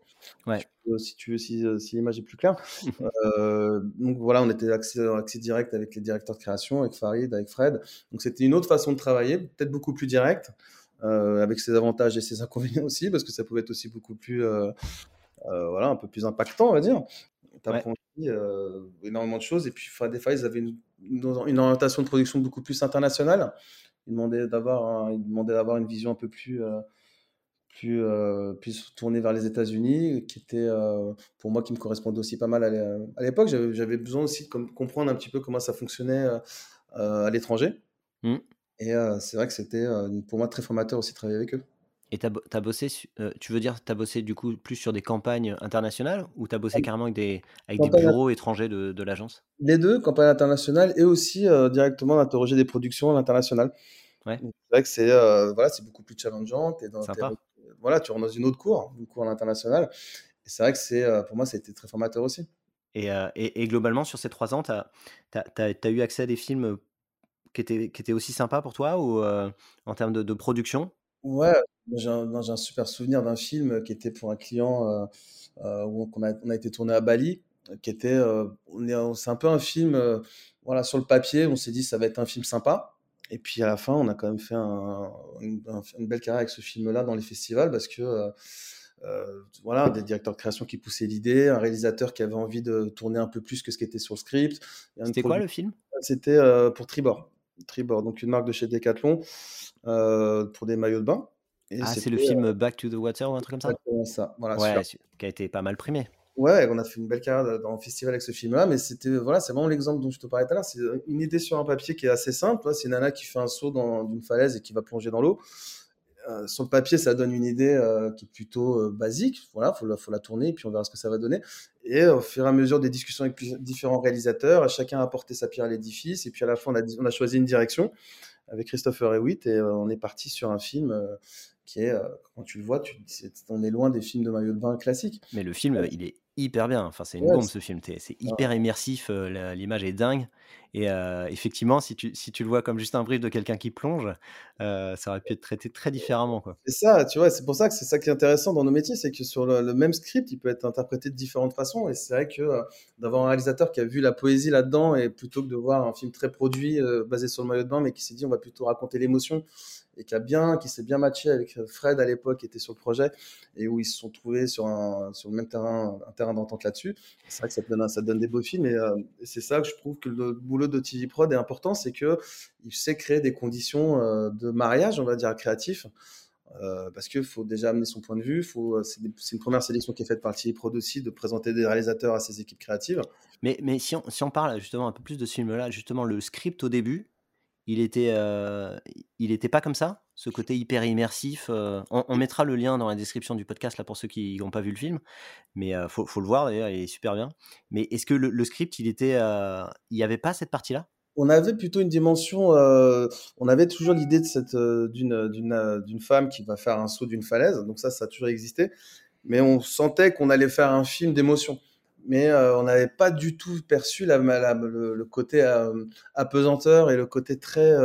Speaker 1: Ouais.
Speaker 2: si tu veux, si, si l'image est plus claire. euh, donc voilà, on était accès, accès direct avec les directeurs de création, avec Farid, avec Fred. Donc c'était une autre façon de travailler, peut-être beaucoup plus direct, euh, avec ses avantages et ses inconvénients aussi, parce que ça pouvait être aussi beaucoup plus, voilà, un peu plus impactant, on va dire. Apprends énormément de choses. Et puis et Farid, ils avaient une une orientation de production beaucoup plus internationale. Il demandait d'avoir, il demandait d'avoir une vision un peu plus, euh, plus, euh, plus tournée vers les États-Unis, qui était euh, pour moi qui me correspondait aussi pas mal à l'époque. J'avais besoin aussi de comprendre un petit peu comment ça fonctionnait à l'étranger. Mmh. Et c'est vrai que c'était pour moi très formateur aussi de travailler avec eux.
Speaker 1: Et tu as, bossé, euh, tu veux dire, tu as bossé du coup plus sur des campagnes internationales ou tu as bossé carrément avec des, avec des bureaux étrangers de, de l'agence?
Speaker 2: Les deux, campagne internationale et aussi euh, directement d'interroger des productions à l'international.
Speaker 1: Ouais.
Speaker 2: C'est vrai que c'est euh, voilà, beaucoup plus challengeant. Es dans, Sympa. voilà, tu rentres dans une autre cour, une cour à l'international. Et c'est vrai que c'est pour moi, ça a été très formateur aussi.
Speaker 1: Et, et, et globalement, sur ces trois ans, tu as, as, eu accès à des films qui étaient, qui étaient aussi sympas pour toi ou en termes de, de production?
Speaker 2: Ouais, j'ai un, un, super souvenir d'un film qui était pour un client euh, euh, où on a, on a, été tourné à Bali, qui était, euh, c'est un peu un film, voilà, sur le papier, on s'est dit ça va être un film sympa. Et puis à la fin, on a quand même fait un, une, belle carrière avec ce film-là dans les festivals parce que voilà, des directeurs de création qui poussaient l'idée, un réalisateur qui avait envie de tourner un peu plus que ce qui était sur le script.
Speaker 1: C'était quoi le film?
Speaker 2: C'était pour Tribord. Tribord, donc une marque de chez Decathlon pour des maillots de bain.
Speaker 1: ah, c'est le film Back to the Water ou un truc comme ça?
Speaker 2: ça, voilà.
Speaker 1: Ouais, qui a été pas mal primé.
Speaker 2: Ouais, on a fait une belle carrière dans le festival avec ce film-là, mais c'était voilà, c'est vraiment l'exemple dont je te parlais tout à l'heure. C'est une idée sur un papier qui est assez simple. C'est une nana qui fait un saut dans d'une falaise et qui va plonger dans l'eau. Euh, sur le papier, ça donne une idée euh, qui est plutôt euh, basique. Voilà, faut la, faut la tourner et puis on verra ce que ça va donner. Et au fur et à mesure des discussions avec différents réalisateurs, chacun a apporté sa pierre à l'édifice. Et puis à la fin, on a, on a choisi une direction avec Christopher Hewitt et on est parti sur un film qui est, quand tu le vois, tu, on est loin des films de maillot de bain classiques.
Speaker 1: Mais le film, il est hyper bien. Enfin, c'est une bombe ce film. C'est hyper immersif. L'image est dingue. Et effectivement, si tu, si tu le vois comme juste un brief de quelqu'un qui plonge, ça aurait pu être traité très différemment.
Speaker 2: C'est ça, tu vois, c'est pour ça que c'est ça qui est intéressant dans nos métiers, c'est que sur le, même script, il peut être interprété de différentes façons. Et c'est vrai que d'avoir un réalisateur qui a vu la poésie là-dedans, et plutôt que de voir un film très produit, basé sur le maillot de bain, mais qui s'est dit on va plutôt raconter l'émotion et qui a bien, qui s'est bien matché avec Fred à l'époque, qui était sur le projet et où ils se sont trouvés sur un, sur le même terrain, un terrain d'entente là-dessus. C'est vrai que ça donne, ça donne des beaux films et, c'est ça que je trouve que le boulot de TV Prod est important, c'est que il sait créer des conditions de mariage, on va dire, créatif euh, parce qu'il faut déjà amener son point de vue. Faut, euh, c'est, une première sélection qui est faite par le Prod aussi, de présenter des réalisateurs à ses équipes créatives.
Speaker 1: Mais, mais si, on, si on parle justement un peu plus de ce film-là, justement, le script au début, il était, euh, il était pas comme ça, ce côté hyper immersif. on, mettra le lien dans la description du podcast là pour ceux qui n'ont pas vu le film, mais il faut, le voir d'ailleurs, il est super bien. Mais est-ce que le, script, il était, il n'y avait pas cette partie-là?
Speaker 2: On avait plutôt une dimension, euh, on avait toujours l'idée de cette euh, d'une euh, d'une femme qui va faire un saut d'une falaise, donc ça ça a toujours existé, mais on sentait qu'on allait faire un film d'émotion, mais on n'avait pas du tout perçu la, le, côté apesanteur et le côté très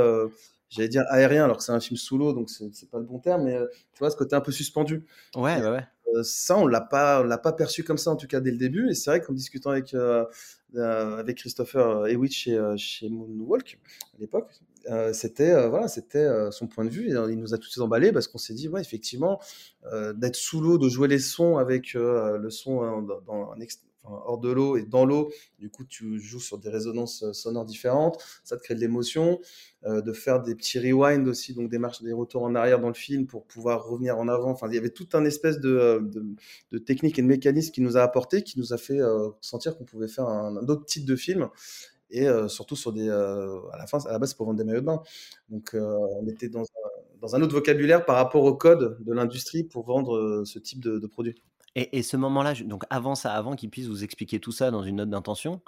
Speaker 2: j'allais dire aérien alors que c'est un film sous l'eau donc c'est pas le bon terme mais tu vois ce côté un peu suspendu
Speaker 1: ouais ouais, ouais.
Speaker 2: ça on l'a pas on l'a pas perçu comme ça en tout cas dès le début et c'est vrai qu'en discutant avec euh, avec Christopher Hewitt chez, euh, chez Moonwalk à l'époque. Euh, c'était voilà, c'était son point de vue. Et, il nous a tous emballés parce qu'on s'est dit, ouais, effectivement, d'être sous l'eau, de jouer les sons avec le son dans, dans un, hors de l'eau et dans l'eau. Du coup, tu joues sur des résonances euh, sonores différentes. Ça te crée de l'émotion. Euh, de faire des petits rewinds aussi, donc des marches, des retours en arrière dans le film pour pouvoir revenir en avant. Enfin, il y avait tout un espèce de, euh, de, technique et de mécanisme qui nous a apporté, qui nous a fait sentir qu'on pouvait faire un, autre type de film et surtout sur des à la fin à base pour vendre des maillots de bain donc on était dans un, autre vocabulaire par rapport au code de l'industrie pour vendre ce type de, de produit
Speaker 1: et, ce moment-là, donc avant ça, avant qu'il puisse vous expliquer tout ça dans une note d'intention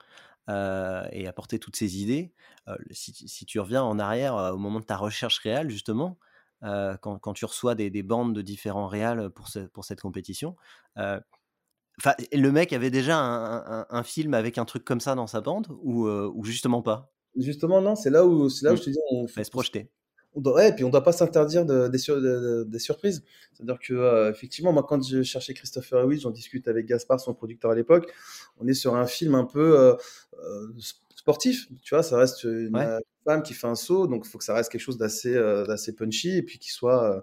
Speaker 1: euh, et apporter toutes ces idées, euh, si, tu reviens en arrière euh, au moment de ta recherche réelle, justement, quand, quand, tu reçois des, des, bandes de différents réals pour, pour cette compétition, le mec avait déjà un, un, film avec un truc comme ça dans sa bande ou, ou justement pas?
Speaker 2: Justement, non, c'est là où, là où je te dis,
Speaker 1: on fait se projeter
Speaker 2: on et puis on doit pas s'interdire de, des, surprises. C'est-à-dire que euh, effectivement, moi, quand je cherchais Christopher Hewitt, j'en discute avec Gaspard, son producteur à l'époque. On est sur un film un peu euh, euh, sportif. Tu vois, ça reste une femme qui fait un saut, donc il faut que ça reste quelque chose d'assez d'assez punchy et puis qui soit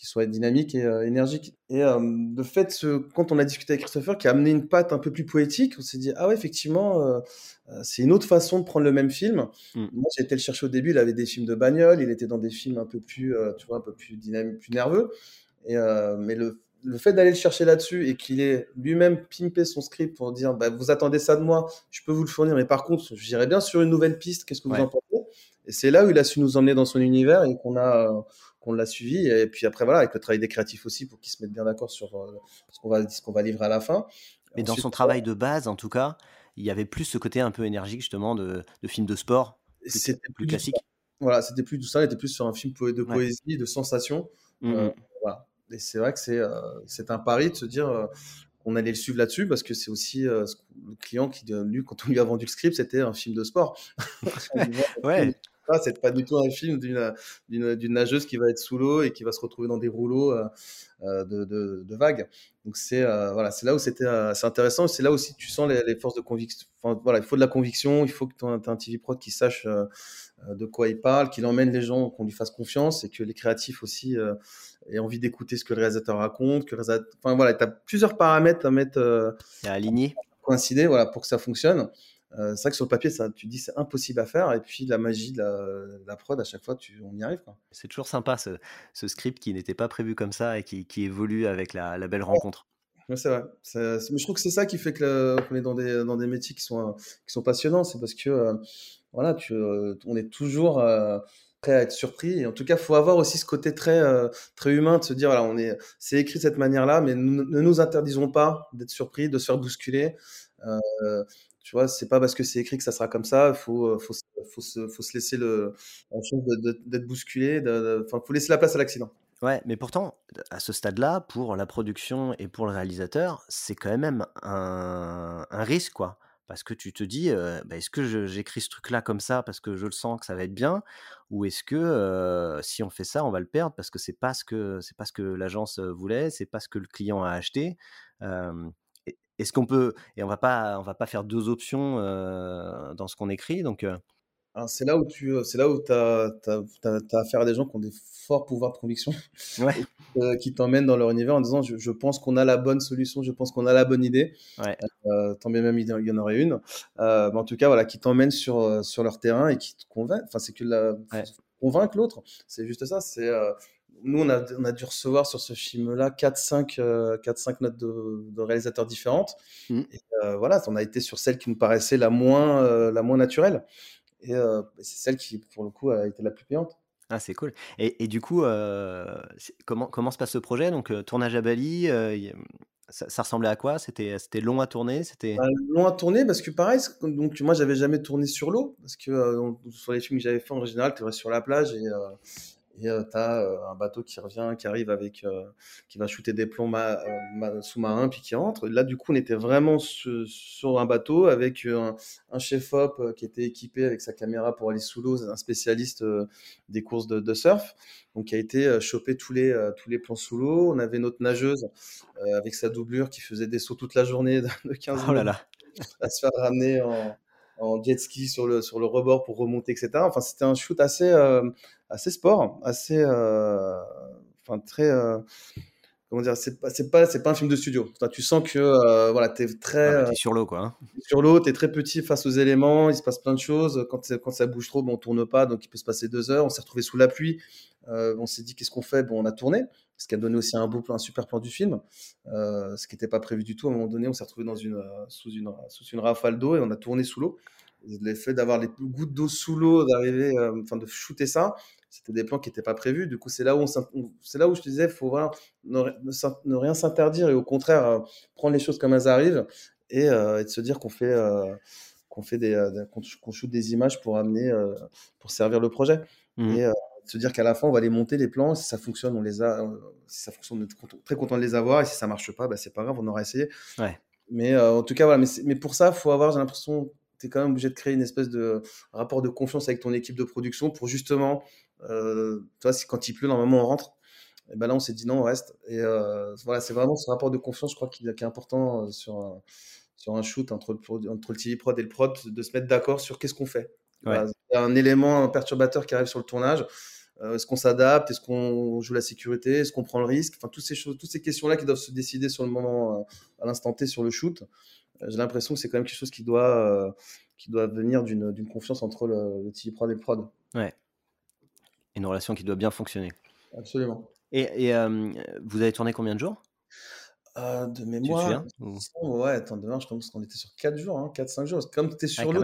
Speaker 2: qui soit dynamique et énergique. Et de fait, ce, quand on a discuté avec Christopher, qui a amené une patte un peu plus poétique, on s'est dit ah ouais effectivement euh, c'est une autre façon de prendre le même film. Mm. Moi, j'ai été le chercher au début. Il avait des films de bagnole. Il était dans des films un peu plus, euh, tu vois, un peu plus dynamique, plus nerveux. Et, euh, mais le, le fait d'aller le chercher là-dessus et qu'il ait lui-même pimpé son script pour dire bah, vous attendez ça de moi, je peux vous le fournir, mais par contre, j'irai bien sur une nouvelle piste. Qu'est-ce que vous en pensez? Et c'est là où il a su nous emmener dans son univers et qu'on a qu'on l'a suivi. Et puis après, voilà, avec le travail des créatifs aussi pour qu'ils se mettent bien d'accord sur ce qu'on va, ce qu'on va livrer à la fin.
Speaker 1: Mais dans son travail de base, en tout cas, il y avait plus ce côté un peu énergique justement de, de film de sport. C'était plus, classique.
Speaker 2: Voilà, c'était plus tout ça, il était plus sur un film de poésie, de sensation. Mmh euh, voilà. Et c'est vrai que c'est euh, c'est un pari de se dire euh, qu'on allait le suivre là-dessus parce que c'est aussi le client qui, lui, quand on lui a vendu le script, c'était un film de sport.
Speaker 1: ouais
Speaker 2: c'est pas du tout un film d'une nageuse qui va être sous l'eau et qui va se retrouver dans des rouleaux euh, euh, de, de, vagues. Donc c'est euh, voilà, c'est là où c'était assez intéressant. C'est là aussi tu sens les, forces de conviction. Enfin, voilà, il faut de la conviction. Il faut que tu aies un TV prod qui sache de quoi il parle, qu'il emmène les gens, qu'on lui fasse confiance et que les créatifs aussi aient envie d'écouter ce que le réalisateur raconte. Que Enfin voilà, tu as plusieurs paramètres à mettre
Speaker 1: à aligner,
Speaker 2: coïncider, voilà, pour que ça fonctionne. Euh, c'est vrai que sur le papier, ça, tu dis c'est impossible à faire, et puis la magie de la, prod, à chaque fois, tu, on y arrive.
Speaker 1: C'est toujours sympa ce, script qui n'était pas prévu comme ça et qui, évolue avec la, belle rencontre.
Speaker 2: c'est vrai. mais je trouve que c'est ça qui fait qu'on est dans des, dans des métiers qui sont, qui sont passionnants. C'est parce que euh, voilà, tu, euh, on est toujours prêt à être surpris. Et en tout cas, il faut avoir aussi ce côté très, très humain de se dire voilà, on est, c'est écrit de cette manière-là, mais ne nous interdisons pas d'être surpris, de se faire bousculer. Tu vois, c'est pas parce que c'est écrit que ça sera comme ça. Faut, euh, faut, faut, se, faut se laisser le, la chance d'être bousculé. Enfin, faut laisser la place à l'accident.
Speaker 1: Ouais, mais pourtant, à ce stade-là, pour la production et pour le réalisateur, c'est quand même un, un, risque, quoi. Parce que tu te dis, euh, bah, est-ce que j'écris ce truc-là comme ça parce que je le sens que ça va être bien, ou est-ce que euh, si on fait ça, on va le perdre parce que c'est pas ce que pas ce que l'agence voulait, c'est pas ce que le client a acheté? Est-ce qu'on peut et on va pas on va pas faire deux options dans ce qu'on écrit donc
Speaker 2: Alors c'est là où tu, c'est là où as, affaire à des gens qui ont des forts pouvoirs de conviction,
Speaker 1: Ouais.
Speaker 2: euh, qui t'emmènent dans leur univers en disant je, je pense qu'on a la bonne solution, je pense qu'on a la bonne idée.
Speaker 1: Ouais.
Speaker 2: Euh, tant bien même il y en aurait une. Euh, mais en tout cas, voilà, qui t'emmènent sur, sur leur terrain et qui te convainc. Enfin, c'est que la,
Speaker 1: Ouais.
Speaker 2: convaincre l'autre. C'est juste ça. C'est nous, on a, on a dû recevoir sur ce film-là 4-5 euh, 4-5 notes de, de réalisateurs différentes. Et euh, voilà, on a été sur celle qui nous paraissait la moins, euh, la moins naturelle. Et euh, c'est celle qui, pour le coup, a été la plus payante.
Speaker 1: Ah, c'est cool. Et, et du coup, comment, comment se passe ce projet? Donc, tournage à Bali, ça, ça ressemblait à quoi? C'était, long à tourner? C'était...
Speaker 2: Bah, long à tourner parce que pareil, donc moi j'avais jamais tourné sur l'eau parce que euh, sur les films que j'avais fait en général, tu sur la plage et euh, et euh, t'as euh, un bateau qui revient, qui arrive avec, euh, qui va shooter des plombs ma- ma- sous-marins puis qui rentre. Là du coup on était vraiment su- sur un bateau avec un, un chef-op qui était équipé avec sa caméra pour aller sous l'eau, un spécialiste des courses de, de surf, donc qui a été choper tous les tous les plans sous l'eau. On avait notre nageuse euh, avec sa doublure qui faisait des sauts toute la journée de 15
Speaker 1: Oh là
Speaker 2: minutes
Speaker 1: là.
Speaker 2: à se faire ramener en, en jet ski sur le, sur le rebord pour remonter, etc. Enfin, c'était un shoot assez, euh, assez sport, assez, euh, enfin, très, euh, comment dire, c'est pas, c'est pas, pas un film de studio. Tu sens que, euh, voilà, t'es très
Speaker 1: Ah, t'es sur l'eau, quoi. hein.
Speaker 2: sur l'eau, t'es très petit face aux éléments, il se passe plein de choses. Quand, quand ça bouge trop, bon, on tourne pas, donc il peut se passer deux heures. On s'est retrouvé sous la pluie. Euh, on s'est dit qu'est-ce qu'on fait? Bon, on a tourné, ce qui a donné aussi un beau plan, un super plan du film, euh, ce qui n'était pas prévu du tout. À un moment donné, on s'est retrouvé dans une, euh, sous une sous une rafale d'eau et on a tourné sous l'eau. L'effet d'avoir les gouttes d'eau sous l'eau, d'arriver, euh, enfin de shooter ça, c'était des plans qui n'étaient pas prévus. Du coup, c'est là où c'est là où je te disais, faut voilà, ne, ne rien s'interdire et au contraire euh, prendre les choses comme elles arrivent et, euh, et de se dire qu'on fait euh, qu'on fait des, euh, qu'on shoot des images pour amener euh, pour servir le projet et euh, de se dire qu'à la fin on va les monter les plans si ça fonctionne on les a euh, si ça fonctionne on est content- très content de les avoir et si ça marche pas bah, c'est pas grave on aura essayé.
Speaker 1: Ouais.
Speaker 2: mais euh, en tout cas voilà mais, mais pour ça faut avoir j'ai l'impression tu es quand même obligé de créer une espèce de rapport de confiance avec ton équipe de production pour justement euh, tu vois si quand il pleut normalement on rentre. Et ben là on s'est dit non on reste. Et euh, voilà c'est vraiment ce rapport de confiance je crois qui, qui est important sur un, sur un shoot entre le, entre le TV prod et le prod de se mettre d'accord sur qu'est-ce qu'on fait. Voilà, y a un élément perturbateur qui arrive sur le tournage est-ce qu'on s'adapte? Est-ce qu'on joue la sécurité? Est-ce qu'on prend le risque? Enfin, toutes ces choses, toutes ces questions-là qui doivent se décider sur le moment, euh, à l'instant T, sur le shoot. Euh, J'ai l'impression que c'est quand même quelque chose qui doit, euh, qui doit venir d'une confiance entre le, le TV prod et le prod.
Speaker 1: Ouais. Une relation qui doit bien fonctionner.
Speaker 2: Absolument.
Speaker 1: Et, et, euh, vous avez tourné combien de jours?
Speaker 2: Euh, de
Speaker 1: Tu te
Speaker 2: mémoire,
Speaker 1: souviens? Ou-
Speaker 2: ouais, attends, demain, je pense qu'on était sur 4 jours, hein, 4-5 jours. Comme tu es
Speaker 1: Ah,
Speaker 2: sur l'eau,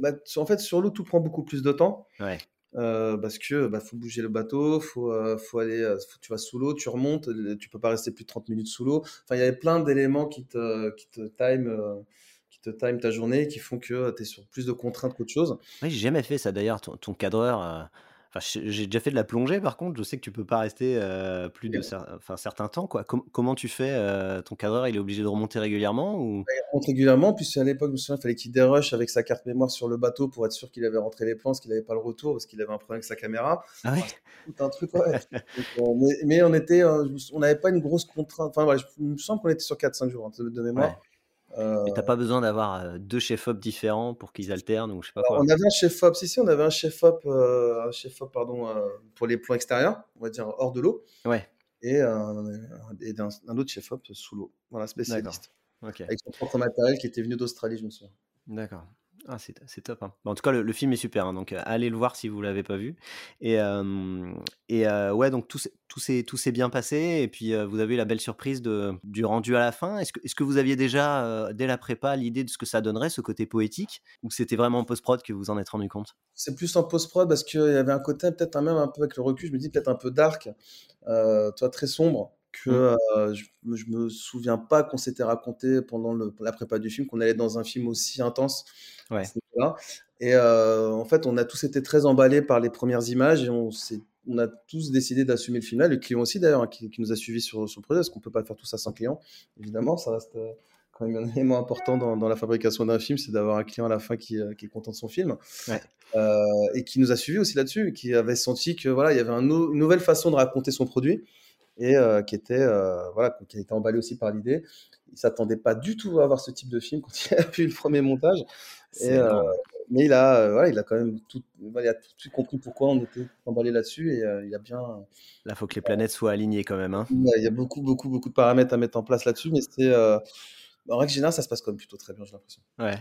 Speaker 2: bah, en fait, sur l'eau, tout prend beaucoup plus de temps.
Speaker 1: Ouais.
Speaker 2: Euh, parce que bah, faut bouger le bateau, faut, euh, aller, euh, tu vas sous l'eau, tu remontes, tu peux pas rester plus de 30 minutes sous l'eau. Enfin, il y avait plein d'éléments qui te, qui te time, qui te time ta journée, qui font que tu es sur plus de contraintes qu'autre chose.
Speaker 1: Ouais, j'ai jamais fait ça d'ailleurs, ton cadreur. Enfin, j'ai déjà fait de la plongée par contre, je sais que tu peux pas rester euh, plus de cer- enfin, certain temps. Quoi. Com- comment tu fais euh, Ton cadreur, il est obligé de remonter régulièrement ou...
Speaker 2: Il remonte régulièrement, puis à l'époque, je me souviens, il fallait qu'il dérush avec sa carte mémoire sur le bateau pour être sûr qu'il avait rentré les plans, parce qu'il n'avait pas le retour, parce qu'il avait un problème avec sa caméra.
Speaker 1: Ah ouais?
Speaker 2: Tout un truc, ouais. Donc, euh, mais, mais on était, n'avait pas une grosse contrainte. Enfin, voilà, je il me semble qu'on était sur 4-5 jours hein, de, de mémoire.
Speaker 1: Ouais.
Speaker 2: Euh,
Speaker 1: t'as pas besoin d'avoir deux chefs-op différents pour qu'ils alternent ou je sais pas quoi.
Speaker 2: on avait un chef-op, si, si, on avait un chef-op, euh, un chef-op, pardon, euh, pour les plans extérieurs, on va dire hors de l'eau,
Speaker 1: Ouais,
Speaker 2: et, un, et un, un autre chef-op sous l'eau. Voilà, spécialiste.
Speaker 1: ok.
Speaker 2: Avec son propre matériel qui était venu d'Australie, je me souviens.
Speaker 1: D'accord. Ah, c'est top. hein. En tout cas, le, film est super, hein, donc euh, allez le voir si vous l'avez pas vu. Et, euh, et euh, ouais, donc tout tout s'est bien passé. Et puis vous avez eu la belle surprise de, du rendu à la fin. Est-ce que, est que vous aviez déjà, dès la prépa, l'idée de ce que ça donnerait, ce côté poétique Ou c'était vraiment en post-prod que vous en êtes rendu compte?
Speaker 2: C'est plus en post-prod parce qu'il y avait un côté, peut-être même un peu avec le recul, je me dis peut-être un peu dark, toi, très sombre, que
Speaker 1: Mm.
Speaker 2: euh, je, je me souviens pas qu'on s'était raconté pendant le, la prépa du film, qu'on allait dans un film aussi intense.
Speaker 1: Ouais.
Speaker 2: Et euh, en fait, on a tous été très emballés par les premières images et on, s'est- on a tous décidé d'assumer le final. Le client aussi, d'ailleurs, hein, qui, qui nous a suivis sur, sur le projet, parce qu'on peut pas faire tout ça sans client. Évidemment, ça reste quand même un élément important dans, dans la fabrication d'un film, c'est d'avoir un client à la fin qui, euh, qui est content de son film.
Speaker 1: Ouais.
Speaker 2: Euh, et qui nous a suivis aussi là-dessus, qui avait senti que voilà, il y avait un une nouvelle façon de raconter son produit et euh, qui était euh, voilà, qui a été emballé aussi par l'idée. Il s'attendait pas du tout à avoir ce type de film quand il a vu le premier montage. Et, euh, mais il a, voilà, il a quand même tout, il a tout compris pourquoi on était emballé là-dessus et il a bien.
Speaker 1: Là, faut que les planètes soient alignées quand même. Hein.
Speaker 2: Il y a beaucoup, beaucoup, beaucoup de paramètres à mettre en place là-dessus, mais c'est en règle générale, ça se passe quand même plutôt très bien, j'ai l'impression.
Speaker 1: Ouais.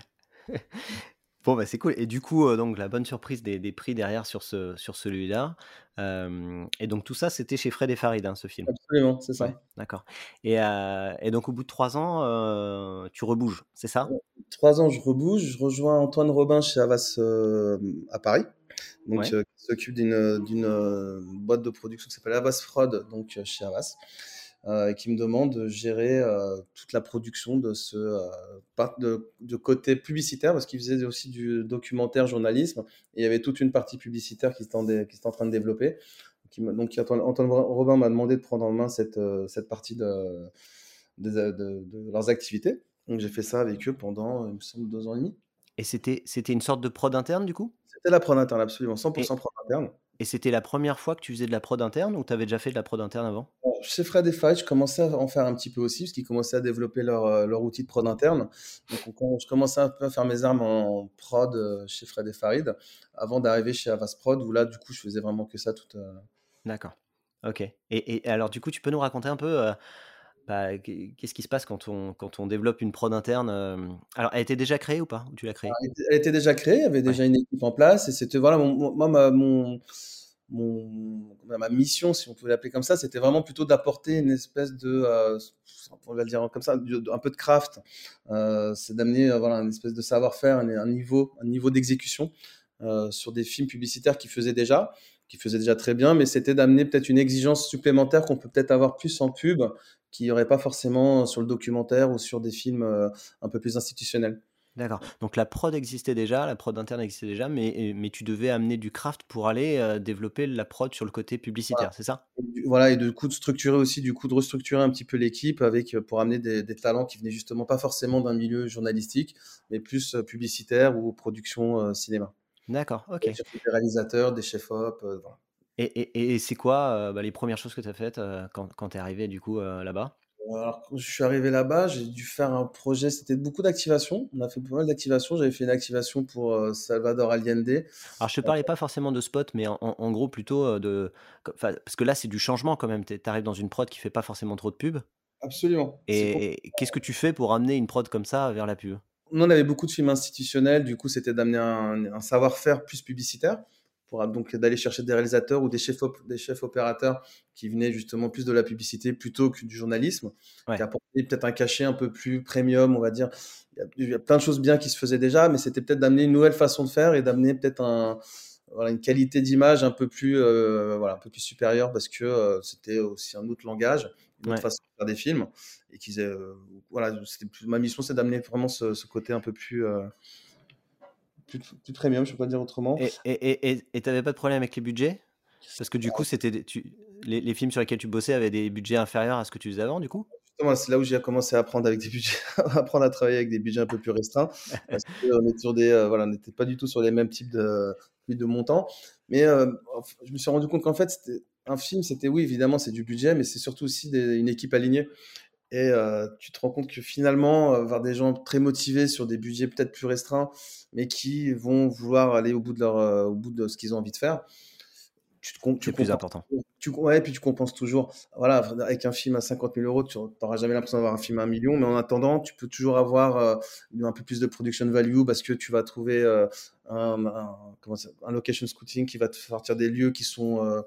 Speaker 1: Bon, bah, c'est cool. Et du coup, donc la bonne surprise des, des prix derrière sur, ce, sur celui-là. et donc tout ça, c'était chez Fred et Farid, hein, ce film.
Speaker 2: Absolument, c'est ça.
Speaker 1: d'accord. Et, et donc au bout de trois ans, tu rebouges, c'est ça?
Speaker 2: Trois ans, je rebouge. Je rejoins Antoine Robin chez Avas à Paris. Donc, qui s'occupe d'une boîte de production qui s'appelle Avas Fraud, donc chez Avas. Euh, qui me demande de gérer euh, toute la production de ce euh, de, de, côté publicitaire parce qu'il faisait aussi du documentaire journalisme et il y avait toute une partie publicitaire qui était, qui en train de développer. donc Antoine, Robin m'a demandé de prendre en main cette, cette partie de, de, leurs activités. Donc j'ai fait ça avec eux pendant, il me semble, deux ans et demi.
Speaker 1: Et c'était, c'était une sorte de prod interne du coup?
Speaker 2: C'était la prod interne, absolument, 100% prod interne.
Speaker 1: Et c'était la première fois que tu faisais de la prod interne ou tu avais déjà fait de la prod interne avant?
Speaker 2: Chez Fred et Fight, je commençais à en faire un petit peu aussi, parce qu'ils commençaient à développer leur, euh, leur, outil de prod interne. Donc, je commençais un peu à faire mes armes en prod euh, chez Fred et Farid, avant d'arriver chez Avas Prod, où là, du coup, je faisais vraiment que ça toute. Euh,
Speaker 1: D'accord. Ok. Et, et, alors, du coup, tu peux nous raconter un peu. Bah, qu'est-ce qui se passe quand on, quand on développe une prod interne Alors, elle était déjà créée ou pas ou tu l'as créée?
Speaker 2: Elle était déjà créée, il y avait déjà une équipe en place et c'était voilà mon, moi ma, mon, mon, ma mission, si on peut l'appeler comme ça, c'était vraiment plutôt d'apporter une espèce de, on va le dire comme ça, un peu de craft. Euh, c'est d'amener voilà une espèce de savoir-faire, un, un, niveau, un niveau d'exécution euh, sur des films publicitaires qui faisaient déjà qui faisaient déjà très bien, mais c'était d'amener peut-être une exigence supplémentaire qu'on peut peut-être avoir plus en pub qu'il n'y aurait pas forcément sur le documentaire ou sur des films euh, un peu plus institutionnels.
Speaker 1: D'accord. Donc la prod existait déjà, la prod interne existait déjà, mais, mais tu devais amener du craft pour aller euh, développer la prod sur le côté publicitaire, c'est ça?
Speaker 2: Voilà, et de coup de structurer aussi, du coup de restructurer un petit peu l'équipe avec euh, pour amener des, talents qui venaient justement pas forcément d'un milieu journalistique, mais plus publicitaire ou production cinéma.
Speaker 1: D'accord, ok. Des
Speaker 2: réalisateurs, des chefs-op, voilà.
Speaker 1: Et, et, c'est quoi bah, les premières choses que tu as faites quand, quand tu es arrivé du coup là-bas?
Speaker 2: Alors, quand je suis arrivé là-bas, j'ai dû faire un projet, c'était beaucoup d'activations. On a fait pas mal d'activations. J'avais fait une activation pour Salvador Allende.
Speaker 1: Alors, je te parlais pas forcément de spot, mais en, gros plutôt de. Parce que là, c'est du changement quand même. Tu arrives dans une prod qui fait pas forcément trop de pub.
Speaker 2: Absolument.
Speaker 1: Et, qu'est-ce que tu fais pour amener une prod comme ça vers la pub?
Speaker 2: On avait beaucoup de films institutionnels. Du coup, c'était d'amener un savoir-faire plus publicitaire pour donc d'aller chercher des réalisateurs ou des chefs, des chefs opérateurs qui venaient justement plus de la publicité plutôt que du journalisme, qui apportaient peut-être un cachet un peu plus premium, on va dire. Il y, a, plein de choses bien qui se faisaient déjà, mais c'était peut-être d'amener une nouvelle façon de faire et d'amener peut-être un, voilà, une qualité d'image un peu plus euh, voilà, un peu plus supérieure parce que euh, c'était aussi un autre langage, une autre façon de faire des films et qu'ils euh, voilà, ma mission c'est d'amener vraiment ce, ce, côté un peu plus plus, premium, je peux pas dire autrement.
Speaker 1: Et tu n'avais pas de problème avec les budgets? Parce que du coup, c'était les, les, films sur lesquels tu bossais avaient des budgets inférieurs à ce que tu faisais avant, du coup?
Speaker 2: C'est là où j'ai commencé à apprendre avec des budgets, apprendre à travailler avec des budgets un peu plus restreints, parce qu'on est sur des, euh, voilà, n'était pas du tout sur les mêmes types de, de montants. Mais euh, je me suis rendu compte qu'en fait, un film, c'était oui, évidemment, c'est du budget, mais c'est surtout aussi une équipe alignée. Et euh, tu te rends compte que finalement, avoir des gens très motivés sur des budgets peut-être plus restreints, mais qui vont vouloir aller au bout de, leur, euh, au bout de ce qu'ils ont envie de faire,
Speaker 1: tu te tu plus important.
Speaker 2: Tu, ouais, puis tu compenses toujours. Voilà, avec un film à 50 000 euros, tu n'auras jamais l'impression d'avoir un film à un million, mais en attendant, tu peux toujours avoir euh, un peu plus de production value parce que tu vas trouver un, un, location scouting qui va te sortir des lieux qui sont
Speaker 1: euh,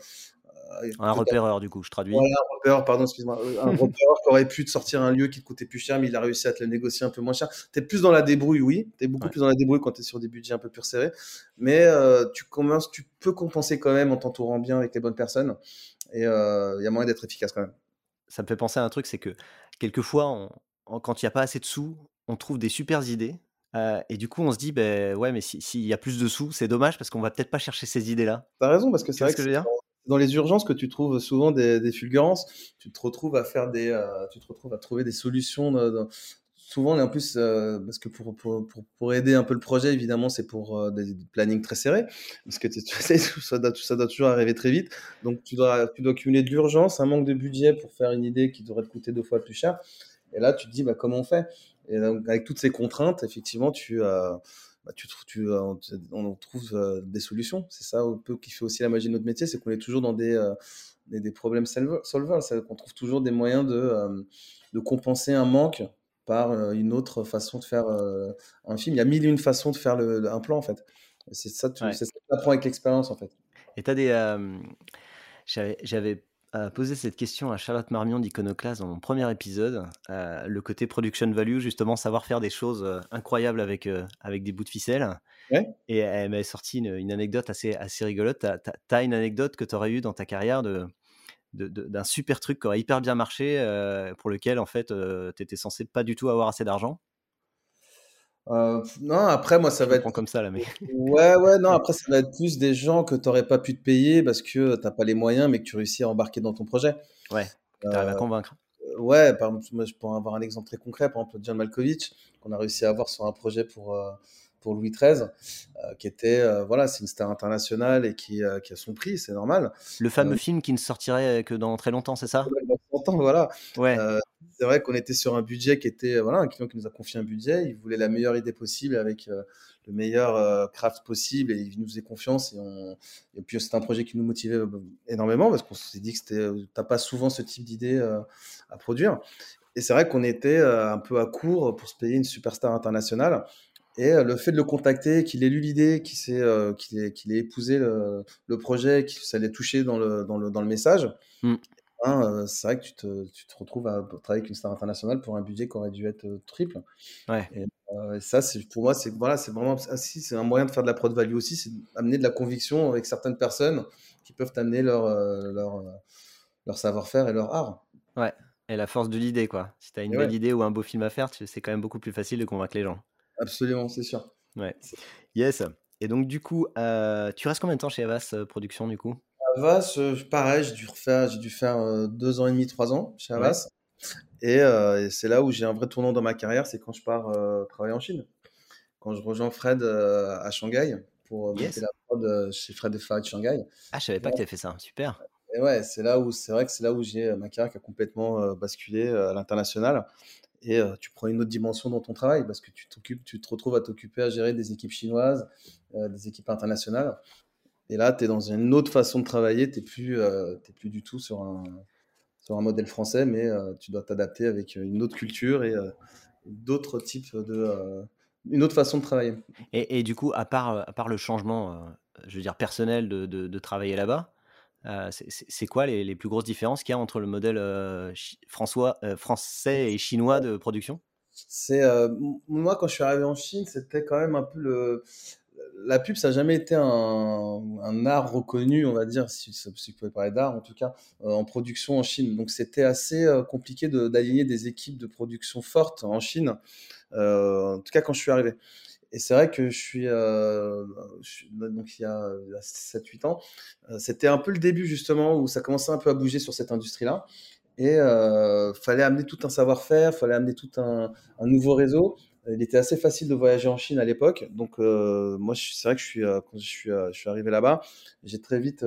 Speaker 1: un repéreur, du coup, je traduis.
Speaker 2: un repéreur, pardon, excuse-moi. Euh, un repéreur qui aurait pu te sortir un lieu qui te coûtait plus cher, mais il a réussi à te le négocier un peu moins cher. Tu es plus dans la débrouille, oui. Tu es beaucoup plus dans la débrouille quand tu es sur des budgets un peu plus serrés. Mais euh, tu, commences, tu peux compenser quand même en t'entourant bien avec les bonnes personnes. Et il y a moyen d'être efficace quand même.
Speaker 1: Ça me fait penser à un truc, c'est que quelquefois, quand il n'y a pas assez de sous, on trouve des super idées. et du coup, on se dit, ben ouais, mais s'il y a plus de sous, c'est dommage parce qu'on va peut-être pas chercher ces idées-là.
Speaker 2: T'as raison, parce que c'est vrai que, dire? Dans les urgences que tu trouves souvent des, fulgurances, tu te retrouves à faire des, euh, tu te retrouves à trouver des solutions. souvent, et en plus, euh, parce que pour, pour, pour, aider un peu le projet, évidemment, c'est pour euh, des, plannings très serrés, parce que tu sais, ça doit, ça doit toujours arriver très vite. Donc, tu dois, tu dois cumuler de l'urgence, un manque de budget pour faire une idée qui devrait te coûter deux fois plus cher. Et là, tu te dis, bah, comment on fait? Et donc, avec toutes ces contraintes, effectivement, tu, bah, bah, tu, tu, on, trouve des solutions. C'est ça un peu qui fait aussi la magie de notre métier, c'est qu'on est toujours dans des, des, des problèmes solvers, c'est qu'on trouve toujours des moyens de, de compenser un manque par une autre façon de faire un film. Il y a mille et une façons de faire le, un plan, en fait. C'est ça, tu, ça que tu apprends avec l'expérience, en fait.
Speaker 1: Et tu as des. J'avais posé cette question à Charlotte Marmion d'Iconoclast dans mon premier épisode. le côté production value, justement, savoir faire des choses incroyables avec, avec des bouts de ficelle. Et elle m'avait sorti une, anecdote assez, assez rigolote. Tu as, une anecdote que tu aurais eue dans ta carrière de, d'un super truc qui aurait hyper bien marché, pour lequel en fait tu étais censé pas du tout avoir assez d'argent?
Speaker 2: Non, après, moi, ça va être.
Speaker 1: comme ça, là, mais.
Speaker 2: Ouais, ouais, non, après, ça va être plus des gens que tu n'aurais pas pu te payer parce que tu n'as pas les moyens, mais que tu réussis à embarquer dans ton projet.
Speaker 1: Ouais, tu arrives à convaincre.
Speaker 2: Ouais, par exemple, moi, je pourrais avoir un exemple très concret. Par exemple, John Malkovich, qu'on a réussi à avoir sur un projet pour, pour Louis XIII, euh, qui était, euh, voilà, c'est une star internationale et qui, euh, qui a son prix, c'est normal.
Speaker 1: Le fameux film qui ne sortirait que dans très longtemps, c'est ça?
Speaker 2: Dans voilà. Ouais. c'est vrai qu'on était sur un budget qui était, voilà, un client qui nous a confié un budget, il voulait la meilleure idée possible avec le meilleur craft possible et il nous faisait confiance et, on... et puis c'était un projet qui nous motivait énormément parce qu'on s'est dit que t'as pas souvent ce type d'idée à produire. Et c'est vrai qu'on était un peu à court pour se payer une superstar internationale. Et le fait de le contacter, qu'il ait lu l'idée, qu'il ait, qu'il ait, épousé le, projet, que ça l'ait touché dans le, dans le, dans le message, mmh. hein, c'est vrai que tu te, tu te, retrouves à travailler avec une star internationale pour un budget qui aurait dû être triple.
Speaker 1: Ouais.
Speaker 2: Et, ça, c'est, pour moi, c'est, voilà, vraiment ah, c'est un moyen de faire de la prod value aussi, c'est d'amener de la conviction avec certaines personnes qui peuvent amener leur, leur, leur savoir-faire et leur art.
Speaker 1: Ouais, et la force de l'idée, quoi. Si tu as une belle idée ou un beau film à faire, c'est quand même beaucoup plus facile de convaincre les gens.
Speaker 2: Absolument, c'est sûr.
Speaker 1: Ouais. Yes. Et donc, du coup, euh, tu restes combien de temps chez Avas euh, Production, du coup?
Speaker 2: Avas, euh, pareil, j'ai dû, refaire, j'ai dû faire deux ans et demi, trois ans chez Avas. Et, c'est là où j'ai un vrai tournant dans ma carrière, c'est quand je pars travailler en Chine. Quand je rejoins Fred à Shanghai pour monter la prod chez Fred et Farid Shanghai.
Speaker 1: Ah, je savais pas que tu avais fait ça, super.
Speaker 2: Et ouais, c'est là où c'est vrai que c'est là où j'ai ma carrière qui a complètement basculé à l'international et tu prends une autre dimension dans ton travail parce que tu t'occupes, tu te retrouves à t'occuper à gérer des équipes chinoises, des équipes internationales. Et là, tu es dans une autre façon de travailler, tu n'es plus, plus du tout sur un, sur un modèle français, mais tu dois t'adapter avec une autre culture et d'autres types de. une autre façon de travailler.
Speaker 1: Et, du coup, à part, à part le changement, je veux dire, personnel de, de travailler là-bas, euh, c'est quoi les, plus grosses différences qu'il y a entre le modèle euh, euh, français et chinois de production?
Speaker 2: C'est moi quand je suis arrivé en Chine, c'était quand même un peu le la pub, ça n'a jamais été un, art reconnu, on va dire, si, si vous pouvez parler d'art, en tout cas, en production en Chine. Donc, c'était assez compliqué d'aligner des équipes de production fortes en Chine, en tout cas quand je suis arrivé. Et c'est vrai que je suis, euh, donc il y a 7-8 ans, euh, c'était un peu le début justement où ça commençait un peu à bouger sur cette industrie-là. Et euh, fallait amener tout un savoir-faire, fallait amener tout un, nouveau réseau. Il était assez facile de voyager en Chine à l'époque. Donc euh, moi, c'est vrai que je suis, quand je suis, je suis arrivé là-bas, j'ai très vite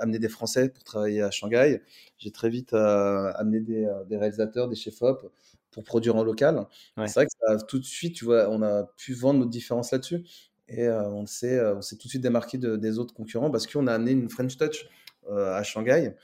Speaker 2: amené des Français pour travailler à Shanghai. J'ai très vite amené des, des réalisateurs, des chefs-op pour produire en local. C'est vrai que ça, tout de suite, tu vois, on a pu vendre notre différence là-dessus. Et euh, on s'est euh, tout de suite démarqué des autres concurrents parce qu'on a amené une French Touch euh, à Shanghai.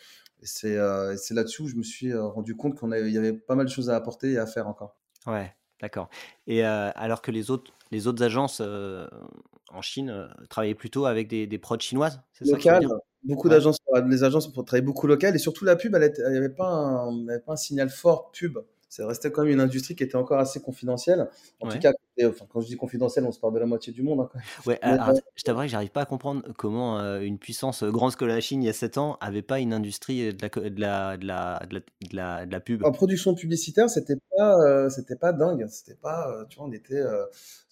Speaker 2: Et c'est là-dessus où je me suis rendu compte qu'il y avait pas mal de choses à apporter et à faire encore.
Speaker 1: Ouais, d'accord. Et alors que les autres, les autres agences en Chine travaillaient plutôt avec des, des prods chinoises,
Speaker 2: ça Beaucoup d'agences, les agences travaillaient beaucoup local et surtout la pub, elle n'y avait, pas pas un signal fort pub ça restait quand même une industrie qui était encore assez confidentielle. En tout cas, enfin, quand je dis confidentielle, on se parle de la moitié du monde. Hein,
Speaker 1: ouais, alors, je t'avoue que j'arrive pas à comprendre comment euh, une puissance grande que la Chine il y a 7 ans avait pas une industrie de la, de la, de la, de la, de la, pub.
Speaker 2: En production publicitaire, c'était pas, euh, c'était pas dingue. C'était pas, euh, tu vois, on était,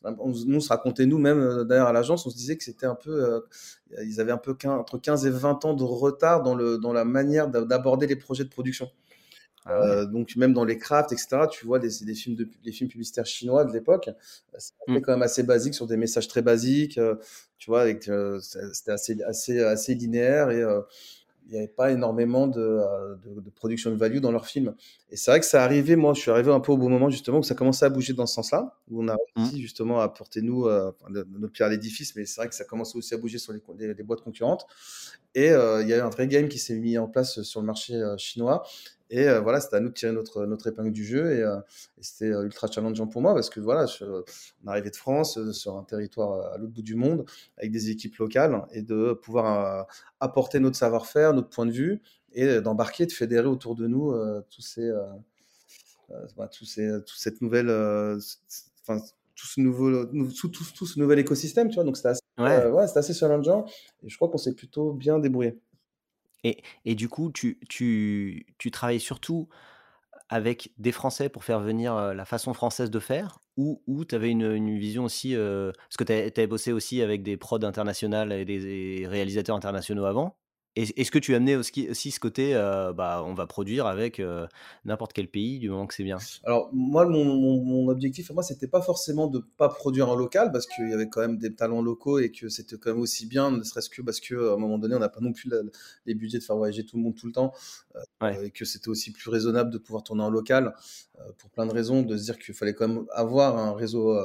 Speaker 2: on, nous on se racontait nous-mêmes d'ailleurs à l'agence, on se disait que c'était un peu, ils avaient un peu entre 15 et 20 ans de retard dans le, dans la manière d'aborder les projets de production. Ah euh, donc même dans les crafts, etc., tu vois des, des films de, les films publicitaires chinois de l'époque, euh, c'était mmh. quand même assez basique sur des messages très basiques, euh, tu vois, avec c'était assez assez assez linéaire et il n'y avait pas énormément de, euh, de, de, production de value dans leurs films. Et c'est vrai que ça arrivait, moi, je suis arrivé un peu au bon moment, justement, où ça commençait à bouger dans ce sens-là, où on a mmh. réussi, justement, à apporter, nous, euh, notre pierre à l'édifice, mais c'est vrai que ça commençait aussi à bouger sur les, les, les boîtes concurrentes. Et euh, il y a eu un vrai game qui s'est mis en place sur le marché euh, chinois. Et euh, voilà, c'était à nous de tirer notre, notre épingle du jeu. Et, euh, et c'était ultra challengeant pour moi parce que voilà, je, on arrivait de France, sur un territoire à l'autre bout du monde, avec des équipes locales, et de pouvoir apporter notre savoir-faire, notre point de vue, et d'embarquer, de fédérer autour de nous tous ces, bah, tous ces, toute cette nouvelle, enfin, tout ce nouveau, tout, tout, tout, ce nouvel écosystème, tu vois. Donc c'était assez, ouais. ouais, assez challengeant, et je crois qu'on s'est plutôt bien débrouillé.
Speaker 1: Et, du coup, tu, tu, tu travailles surtout avec des Français pour faire venir la façon française de faire ou, ou tu avais une, une, vision aussi, parce que tu avais bossé aussi avec des prods internationales et des réalisateurs internationaux avant? Est-ce que tu as amené aussi, aussi ce côté, euh, bah, on va produire avec euh, n'importe quel pays du moment que c'est bien?
Speaker 2: Alors moi, mon, mon, mon objectif, moi, c'était pas forcément de pas produire en local parce qu'il y avait quand même des talents locaux et que c'était quand même aussi bien, ne serait-ce que parce que à un moment donné, on n'a pas non plus la, les budgets de faire voyager tout le monde tout le temps euh, ouais. et que c'était aussi plus raisonnable de pouvoir tourner en local pour plein de raisons, de se dire qu'il fallait quand même avoir un réseau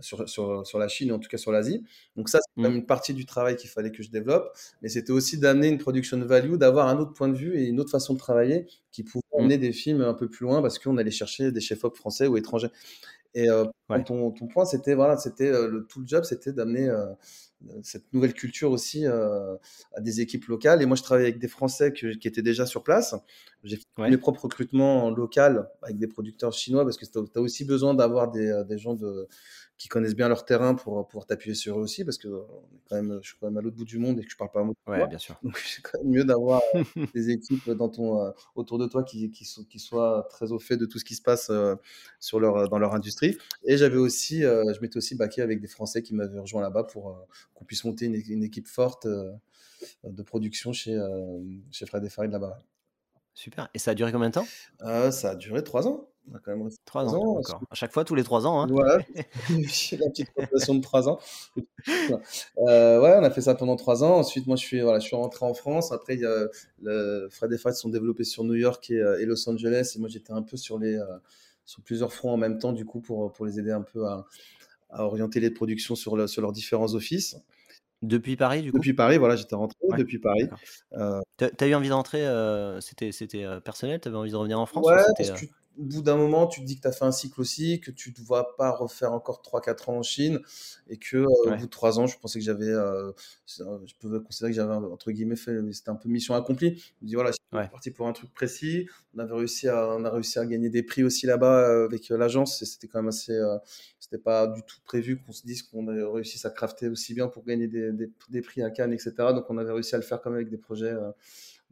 Speaker 2: sur, sur, sur, la Chine, en tout cas sur l'Asie. Donc ça, c'est mmh. une partie du travail qu'il fallait que je développe, mais c'était aussi d'amener une production value, d'avoir un autre point de vue et une autre façon de travailler qui pouvait mmh. emmener des films un peu plus loin parce qu'on allait chercher des chefs-op français ou étrangers. Et euh, ouais. ton, ton, point, c'était voilà, c'était euh, le tout le job, c'était d'amener euh, cette nouvelle culture aussi à des équipes locales. Et moi, je travaillais avec des Français que, qui étaient déjà sur place. J'ai fait ouais. mes propres recrutements local avec des producteurs chinois parce que tu as aussi besoin d'avoir des, des gens de qui connaissent bien leur terrain pour pouvoir t'appuyer sur eux aussi, parce que quand même, je suis quand même à l'autre bout du monde et que je parle pas un mot.
Speaker 1: Ouais, bien sûr.
Speaker 2: Donc c'est quand même mieux d'avoir euh, des équipes dans ton, euh, autour de toi qui, qui, qui, soient très au fait de tout ce qui se passe euh, sur leur, dans leur industrie. Et j'avais aussi, je m'étais aussi baqué avec des Français qui m'avaient rejoint là-bas pour qu'on puisse monter une, une, équipe forte de production chez, chez Fred et Farid là-bas.
Speaker 1: Super. Et ça a duré combien de temps?
Speaker 2: Ça a duré trois ans. On a quand même resté
Speaker 1: 3 ans. ans À chaque fois, tous les 3 ans. Hein.
Speaker 2: Voilà, la petite rotation de 3 ans. Euh, ouais, on a fait ça pendant 3 ans. Ensuite, moi, je suis, voilà, je suis rentré en France. Après, il y a, le, Fred et Fred sont développés sur New York et, et, Los Angeles. Et moi, j'étais un peu sur, les, euh, sur plusieurs fronts en même temps, du coup, pour, pour les aider un peu à, à orienter les productions sur, le, sur leurs différents offices.
Speaker 1: Depuis Paris, du coup?
Speaker 2: Depuis Paris, voilà, j'étais rentré ouais. depuis Paris.
Speaker 1: Euh... Tu as, eu envie de rentrer euh, C'était personnel? Tu avais envie de revenir en France
Speaker 2: Ouais, parce que au bout d'un moment, tu te dis que tu as fait un cycle aussi, que tu ne dois pas refaire encore 3-4 ans en Chine, et que euh, ouais. au bout de 3 ans, je pensais que j'avais, euh, je pouvais considérer que j'avais, entre guillemets, fait, c'était un peu mission accomplie. Je me dis, voilà, je suis ouais. parti pour un truc précis. On avait réussi à, on a réussi à gagner des prix aussi là-bas euh, avec l'agence, et c'était quand même assez, euh, c'était pas du tout prévu qu'on se dise qu'on avait réussi à crafter aussi bien pour gagner des, des, des, prix à Cannes, etc. Donc on avait réussi à le faire quand même avec des projets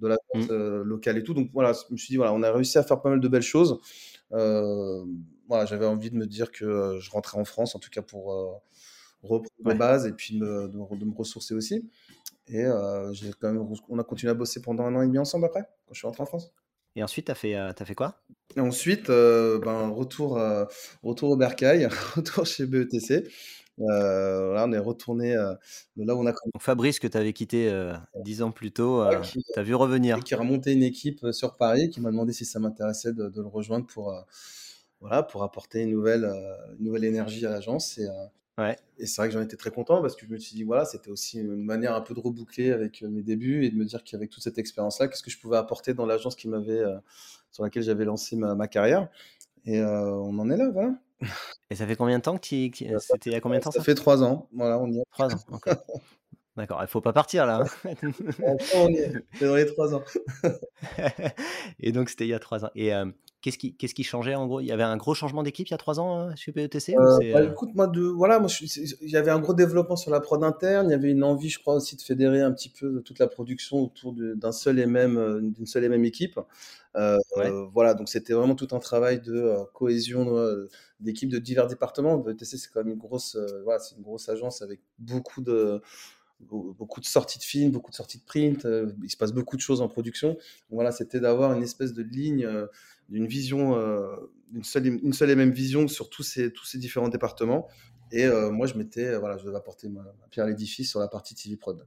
Speaker 2: de la vente mmh. euh, locale et tout. Donc voilà, je me suis dit, voilà, on a réussi à faire pas mal de belles choses. Euh, voilà, j'avais envie de me dire que euh, je rentrais en France, en tout cas pour euh, reprendre ouais. mes bases et puis me, de, de, me ressourcer aussi. Et j'ai quand même, on a continué à bosser pendant un an et demi ensemble après, quand je suis rentré en France.
Speaker 1: Et ensuite, tu as, fait, as fait quoi?
Speaker 2: Et Ensuite, ben, retour, retour au Bercail, retour chez BETC. Euh, là, on est retourné euh, de là où on a
Speaker 1: Donc Fabrice, que tu avais quitté euh, dix ans plus tôt, ouais, tu as vu revenir.
Speaker 2: Qui a remonté une équipe sur Paris, qui m'a demandé si ça m'intéressait de, de, le rejoindre pour, voilà, pour apporter une nouvelle, une nouvelle énergie à l'agence. Et,
Speaker 1: ouais.
Speaker 2: et c'est vrai que j'en étais très content parce que je me suis dit, voilà, c'était aussi une manière un peu de reboucler avec mes débuts et de me dire qu'avec toute cette expérience-là, qu'est-ce que je pouvais apporter dans l'agence qui m'avait, sur laquelle j'avais lancé ma, ma carrière. Et on en est là, voilà.
Speaker 1: Et ça fait combien de temps que tu. C'était il y a combien de temps
Speaker 2: ça, ça? fait trois ans. Voilà, on y est.
Speaker 1: Trois ans, encore. D'accord, il ne faut pas partir là. Hein.
Speaker 2: on est, dans les trois ans.
Speaker 1: et donc c'était il y a trois ans. Et euh, qu'est-ce qui, qu'est-ce qui changeait en gros? Il y avait un gros changement d'équipe il y a trois ans euh, chez PETC
Speaker 2: euh, bah, Écoute, moi, de, voilà, moi, il y avait un gros développement sur la prod interne. Il y avait une envie, je crois, aussi de fédérer un petit peu toute la production autour d'un seul et même, d'une seule et même équipe. Euh, ouais. voilà, donc c'était vraiment tout un travail de euh, cohésion euh, d'équipes de divers départements. BTC, c'est quand même une grosse, voilà, c'est une grosse agence avec beaucoup de beaucoup de sorties de films, beaucoup de sorties de print. il se passe beaucoup de choses en production. Donc voilà, c'était d'avoir une espèce de ligne, d'une vision, une seule, une seule et même vision sur tous ces tous ces différents départements. Et moi, je m'étais, voilà, je devais apporter ma, ma pierre à l'édifice sur la partie TV prod.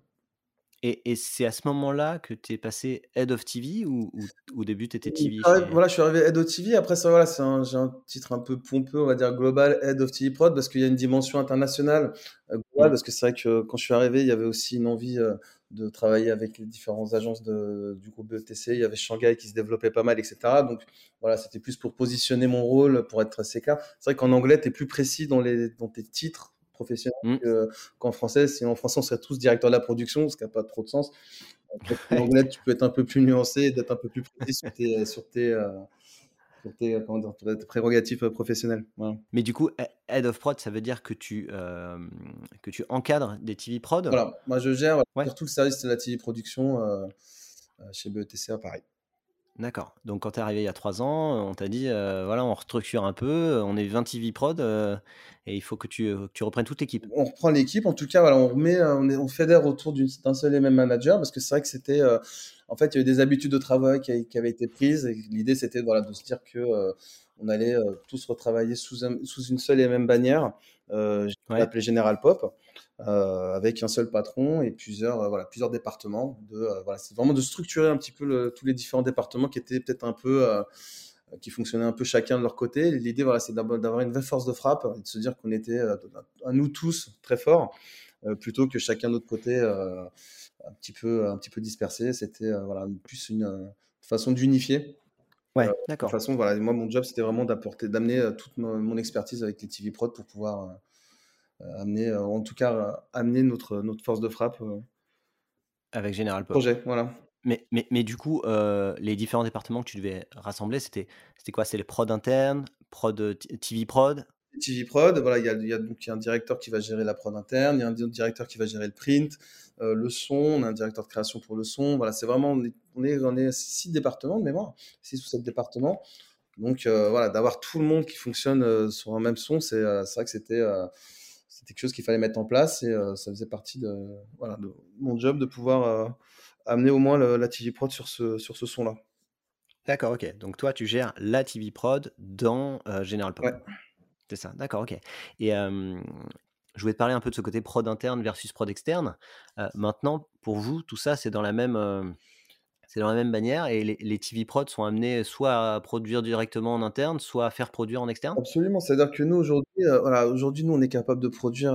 Speaker 1: Et et c'est à ce moment-là que tu es passé Head of TV ou ou au début tu étais TV chez
Speaker 2: voilà, je suis arrivé Head of TV. Après ça, voilà, j'ai un titre un peu pompeux, on va dire global, Head of TV Prod, parce qu'il y a une dimension internationale, parce que c'est vrai que quand je suis arrivé, il y avait aussi une envie, heu, de travailler avec les différentes agences de du groupe BETC. Il y avait Shanghai qui se développait pas mal et cetera. Donc voilà, c'était plus pour positionner mon rôle, pour être clair. C'est vrai qu'en anglais, tu es plus précis dans les dans tes titres professionnels
Speaker 1: Mmh.
Speaker 2: que qu'en français. Sinon en français, on serait tous directeurs de la production, ce qui a pas trop de sens. En anglais, tu peux être un peu plus nuancé d'être un peu plus précis sur tes sur tes, heu, sur tes, tes prérogatives, professionnelles. Voilà.
Speaker 1: Mais du coup, Head of Prod, ça veut dire que tu, hem, que tu encadres des TV prod?
Speaker 2: Voilà, moi je gère,
Speaker 1: Ouais.
Speaker 2: tout le service de la TV production, heu heu, chez BETC à Paris.
Speaker 1: D'accord. Donc quand tu es arrivé il y a 3 ans, on t'a dit, heu: «Voilà, on restructure un peu, on est 20 TV prod, heu, et il faut que tu, reprennes toute l'équipe».
Speaker 2: On reprend l'équipe, en tout cas, voilà, on remet, on fédère autour d'un seul et même manager parce que c'est vrai que c'était, en fait, il y a eu des habitudes de travail qui avaient été prises et l'idée c'était, voilà, de se dire que, on allait, tous retravailler sous sous une seule et même bannière, l'ai
Speaker 1: Ouais.
Speaker 2: appelée General Pop, heu, avec un seul patron et plusieurs, heu, voilà, plusieurs départements de, heu, voilà, c'est vraiment de structurer un petit peu le tous les différents départements qui étaient peut-être un peu, qui fonctionnaient un peu chacun de leur côté. L'idée, voilà, c'est d'avoir une vraie force de frappe et de se dire qu'on était, à nous tous très forts, plutôt que chacun de notre côté, un petit peu un petit peu dispersé. C'était, voilà, plus une, façon d'unifier,
Speaker 1: Ouais,
Speaker 2: de
Speaker 1: d'accord.
Speaker 2: façon, voilà, moi, mon job, c'était vraiment d'apporter d'amener, heu, toute mon mon expertise avec les TV prod pour pouvoir, heu, amener, en tout cas, amener notre notre force de frappe,
Speaker 1: Avec General Pop.
Speaker 2: projet, voilà.
Speaker 1: Mais mais mais du coup, les différents départements que tu devais rassembler, c'était c'était quoi? C'est les prods internes, prod, TV prod?
Speaker 2: TV prod, voilà, il y a y a donc il y a un directeur qui va gérer la prod interne, il y a un directeur qui va gérer le print, heu, le son, on a un directeur de création pour le son. Voilà, c'est vraiment on est on est on est 6 départements de mémoire, 6 ou 7 départements. Donc heu, voilà, d'avoir tout le monde qui fonctionne, heu, sur un même son, c'est, vrai que c'était, quelque chose qu'il fallait mettre en place et ça faisait partie de, voilà, de mon job de pouvoir, amener au moins le la TV prod sur ce sur ce son-là.
Speaker 1: D'accord, OK. Donc toi, tu gères la TV prod dans, General Pop?
Speaker 2: Ouais.
Speaker 1: C'est ça? D'accord, OK. Et je voulais te parler un peu de ce côté prod interne versus prod externe. Maintenant, pour vous, tout ça, c'est dans la même, c'est dans la même bannière et les TV prod sont amenés soit à produire directement en interne, soit à faire produire en externe?
Speaker 2: Absolument, c'est-à-dire que nous aujourd'hui, voilà, aujourd'hui, nous, on est capable de produire,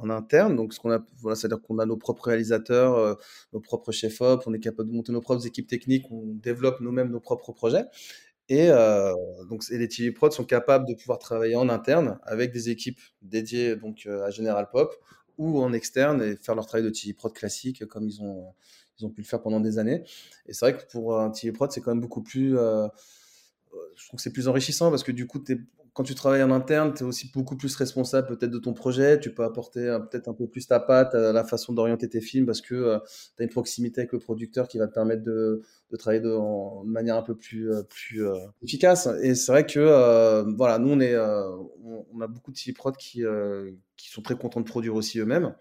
Speaker 2: en interne, donc voilà, c'est-à-dire qu'on a nos propres réalisateurs, nos propres chefs op, on est capable de monter nos propres équipes techniques, on développe nous-mêmes nos propres projets et heu, donc les TV prod sont capables de pouvoir travailler en interne avec des équipes dédiées donc heu, à General Pop ou en externe et faire leur travail de TV prod classique comme ils ont ils ont pu le faire pendant des années. Et c'est vrai que pour un TV prod, c'est quand même beaucoup plus, Heu, je trouve que c'est plus enrichissant parce que du coup, tu quand tu travailles en interne, tu es aussi beaucoup plus responsable peut-être de ton projet. Tu peux apporter, heu, peut-être un peu plus ta patte à la façon d'orienter tes films parce que, heu, tu as une proximité avec le producteur qui va te permettre de travailler de manière un peu plus, heu, plus, heu, efficace et c'est vrai que, voilà, nous on est, on a beaucoup de TV prod qui, qui sont très contents de produire aussi eux-mêmes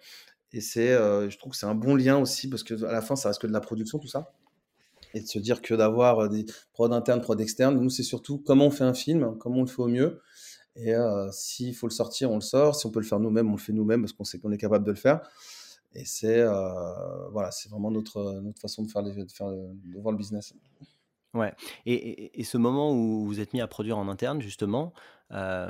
Speaker 2: et c'est, je trouve que c'est un bon lien aussi parce qu'à la fin, ça reste que de la production tout ça. Et de se dire que d'avoir, des prods internes, prods externes, nous, c'est surtout comment on fait un film, comment on le fait au mieux et heu, s'il faut le sortir, on le sort. Si on peut le faire nous-mêmes, on le fait nous-mêmes parce qu'on sait qu'on est capable de le faire et c'est, heu, voilà, c'est vraiment notre, notre façon de faire de faire, de voir le business.
Speaker 1: Ouais et et ce moment où vous êtes mis à produire en interne justement, heu,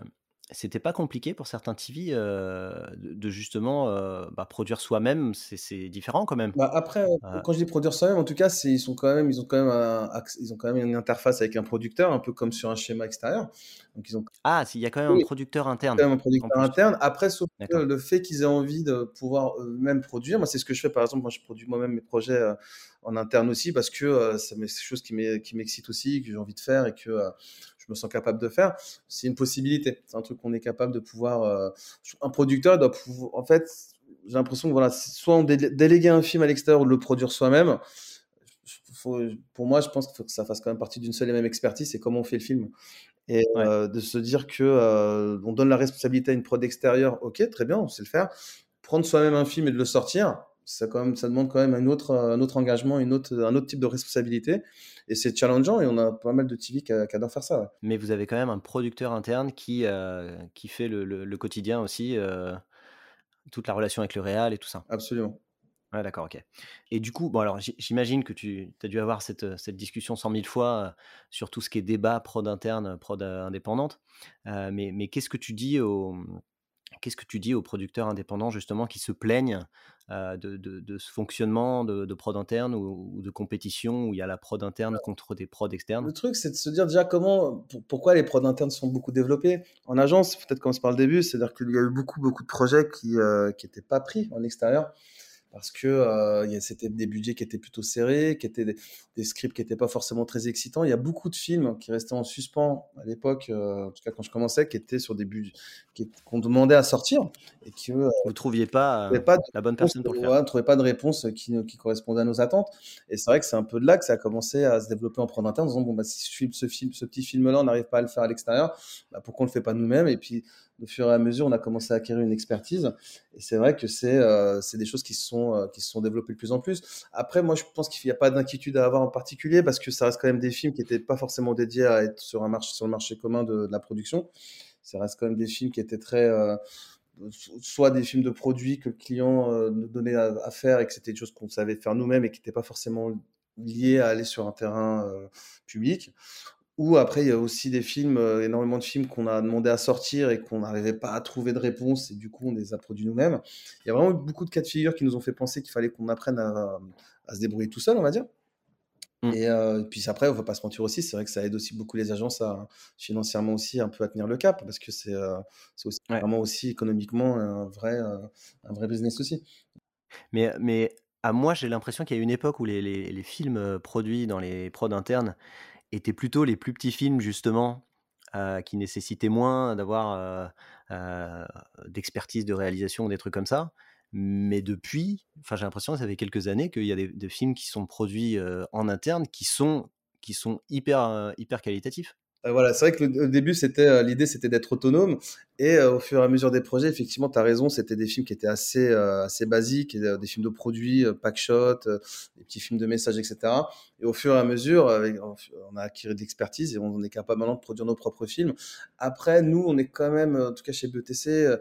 Speaker 1: c'était pas compliqué pour certains TV, heu, de de justement, heu, bah, produire soi-même? C'est différent quand même?
Speaker 2: Bah, après, Heu, quand je dis produire soi-même, en tout cas, ils sont quand même ils ont quand même un ils ont quand même une interface avec un producteur, un peu comme sur un schéma extérieur. Donc ils ont
Speaker 1: ah, s'il y a quand même un producteur
Speaker 2: quand
Speaker 1: interne
Speaker 2: même un producteur interne. Après, sauf que le fait qu'ils aient envie de pouvoir eux-mêmes produire, moi, c'est ce que je fais, par exemple, moi, je produis moi-même mes projets, en interne aussi parce que, c'est quelque chose qui m'excite aussi, que j'ai envie de faire et que, je me sens capable de faire. C'est une possibilité. C'est un truc qu'on est capable de pouvoir, heu un producteur doit pouvoir en fait, j'ai l'impression que, voilà, soit on déléguer un film à l'extérieur ou de le produire soi-même, pour moi, je pense qu'il faut que ça fasse quand même partie d'une seule et même expertise, c'est comment on fait le film. Et
Speaker 1: Ouais.
Speaker 2: heu, de se dire que, heu, on donne la responsabilité à une prod extérieure, OK, très bien, on sait le faire. Prendre soi-même un film et de le sortir, ça quand même ça demande quand même un autre, un autre engagement, une autre un autre type de responsabilité et c'est challengeant et on a pas mal de TV qui qui adorent faire ça, ouais.
Speaker 1: Mais vous avez quand même un producteur interne qui, qui fait le le le quotidien aussi, heu, toute la relation avec le réal et tout ça?
Speaker 2: Absolument.
Speaker 1: Ouais, d'accord, OK. Et du coup, bon alors j'i j'imagine que tu as dû avoir cette, discussion 100 000 fois, heu, sur tout ce qui est débat prod interne, prod, indépendante. Mais mais qu'est-ce que tu dis aux, qu'est-ce que tu dis aux producteurs indépendants justement qui se plaignent, de de de ce fonctionnement de de prod interne ou ou de compétition où il y a la prod interne contre des prods externes?
Speaker 2: Le truc, c'est de se dire déjà comment pour pourquoi les prods internes sont beaucoup développés en agence, peut-être commencer par le début, c'est-à-dire qu'il y a eu beaucoup, beaucoup de projets qui, heu, qui étaient pas pris en extérieur parce que euh, c'était des budgets qui étaient plutôt serrés, qui étaient des, des scripts qui n'étaient pas forcément très excitants. Il y a beaucoup de films qui restaient en suspens à l'époque, euh, en tout cas quand je commençais, qui étaient sur des budgets qui- qu'on demandait à sortir et qui eux,
Speaker 1: Vous trouviez pas,
Speaker 2: de
Speaker 1: la bonne personne pour le
Speaker 2: ouais,
Speaker 1: faire?
Speaker 2: on trouvait pas de réponse qui, qui correspondait à nos attentes. Et c'est vrai que c'est un peu de là que ça a commencé à se développer en prod interne, en disant bon bah si ce film, ce film, ce petit film-là, on n'arrive pas à le faire à l'extérieur, bah, pourquoi on le fait pas nous-mêmes? Et puis au fur et à mesure, on a commencé à acquérir une expertise. Et c'est vrai que c'est euh, des choses qui se sont euh, qui se sont développées de plus en plus. Après, moi, je pense qu'il n'y a pas d'inquiétude à avoir en particulier parce que ça reste quand même des films qui n'étaient pas forcément dédiés à être sur un marché sur le marché commun de, de la production. Ça reste quand même des films qui étaient très euh, soit des films de produits que le client euh, nous donnait à, faire et que c'était des choses qu'on savait faire nous-mêmes et qui n'étaient pas forcément liées à aller sur un terrain euh, public. Ou après, il y a aussi des films, énormément de films qu'on a demandé à sortir et qu'on n'arrivait pas à trouver de réponse et du coup, on les a produits nous-mêmes. Il y a vraiment beaucoup de cas de figure qui nous ont fait penser qu'il fallait qu'on apprenne à, à se débrouiller tout seul, on va dire.
Speaker 1: Mmh.
Speaker 2: Et euh, puis après, on va pas se mentir aussi, c'est vrai que ça aide aussi beaucoup les agences à financièrement aussi un peu à tenir le cap parce que c'est euh, aussi
Speaker 1: Ouais.
Speaker 2: vraiment aussi économiquement un vrai, un vrai business aussi.
Speaker 1: Mais mais à moi, j'ai l'impression qu'il y a une époque où les les les films, produits dans les prods internes étaient plutôt les plus petits films justement, qui nécessitaient moins d'avoir, d'expertise de réalisation ou des trucs comme ça. Mais depuis, enfin, j'ai l'impression que ça fait quelques années qu'il y a des films qui sont produits, en interne qui sont qui sont hyper, hyper qualitatifs.
Speaker 2: Voilà, c'est vrai que le, début, c'était l'idée, c'était d'être autonome. Et au fur et à mesure des projets, effectivement, tu as raison, c'était des films qui étaient assez, assez basiques, des films de produits, pack shot, des petits films de messages, etc. Et au fur et à mesure, on a acquis de l'expertise et on est capable maintenant de produire nos propres films. Après, nous, on est quand même, en tout cas chez BETC, euh,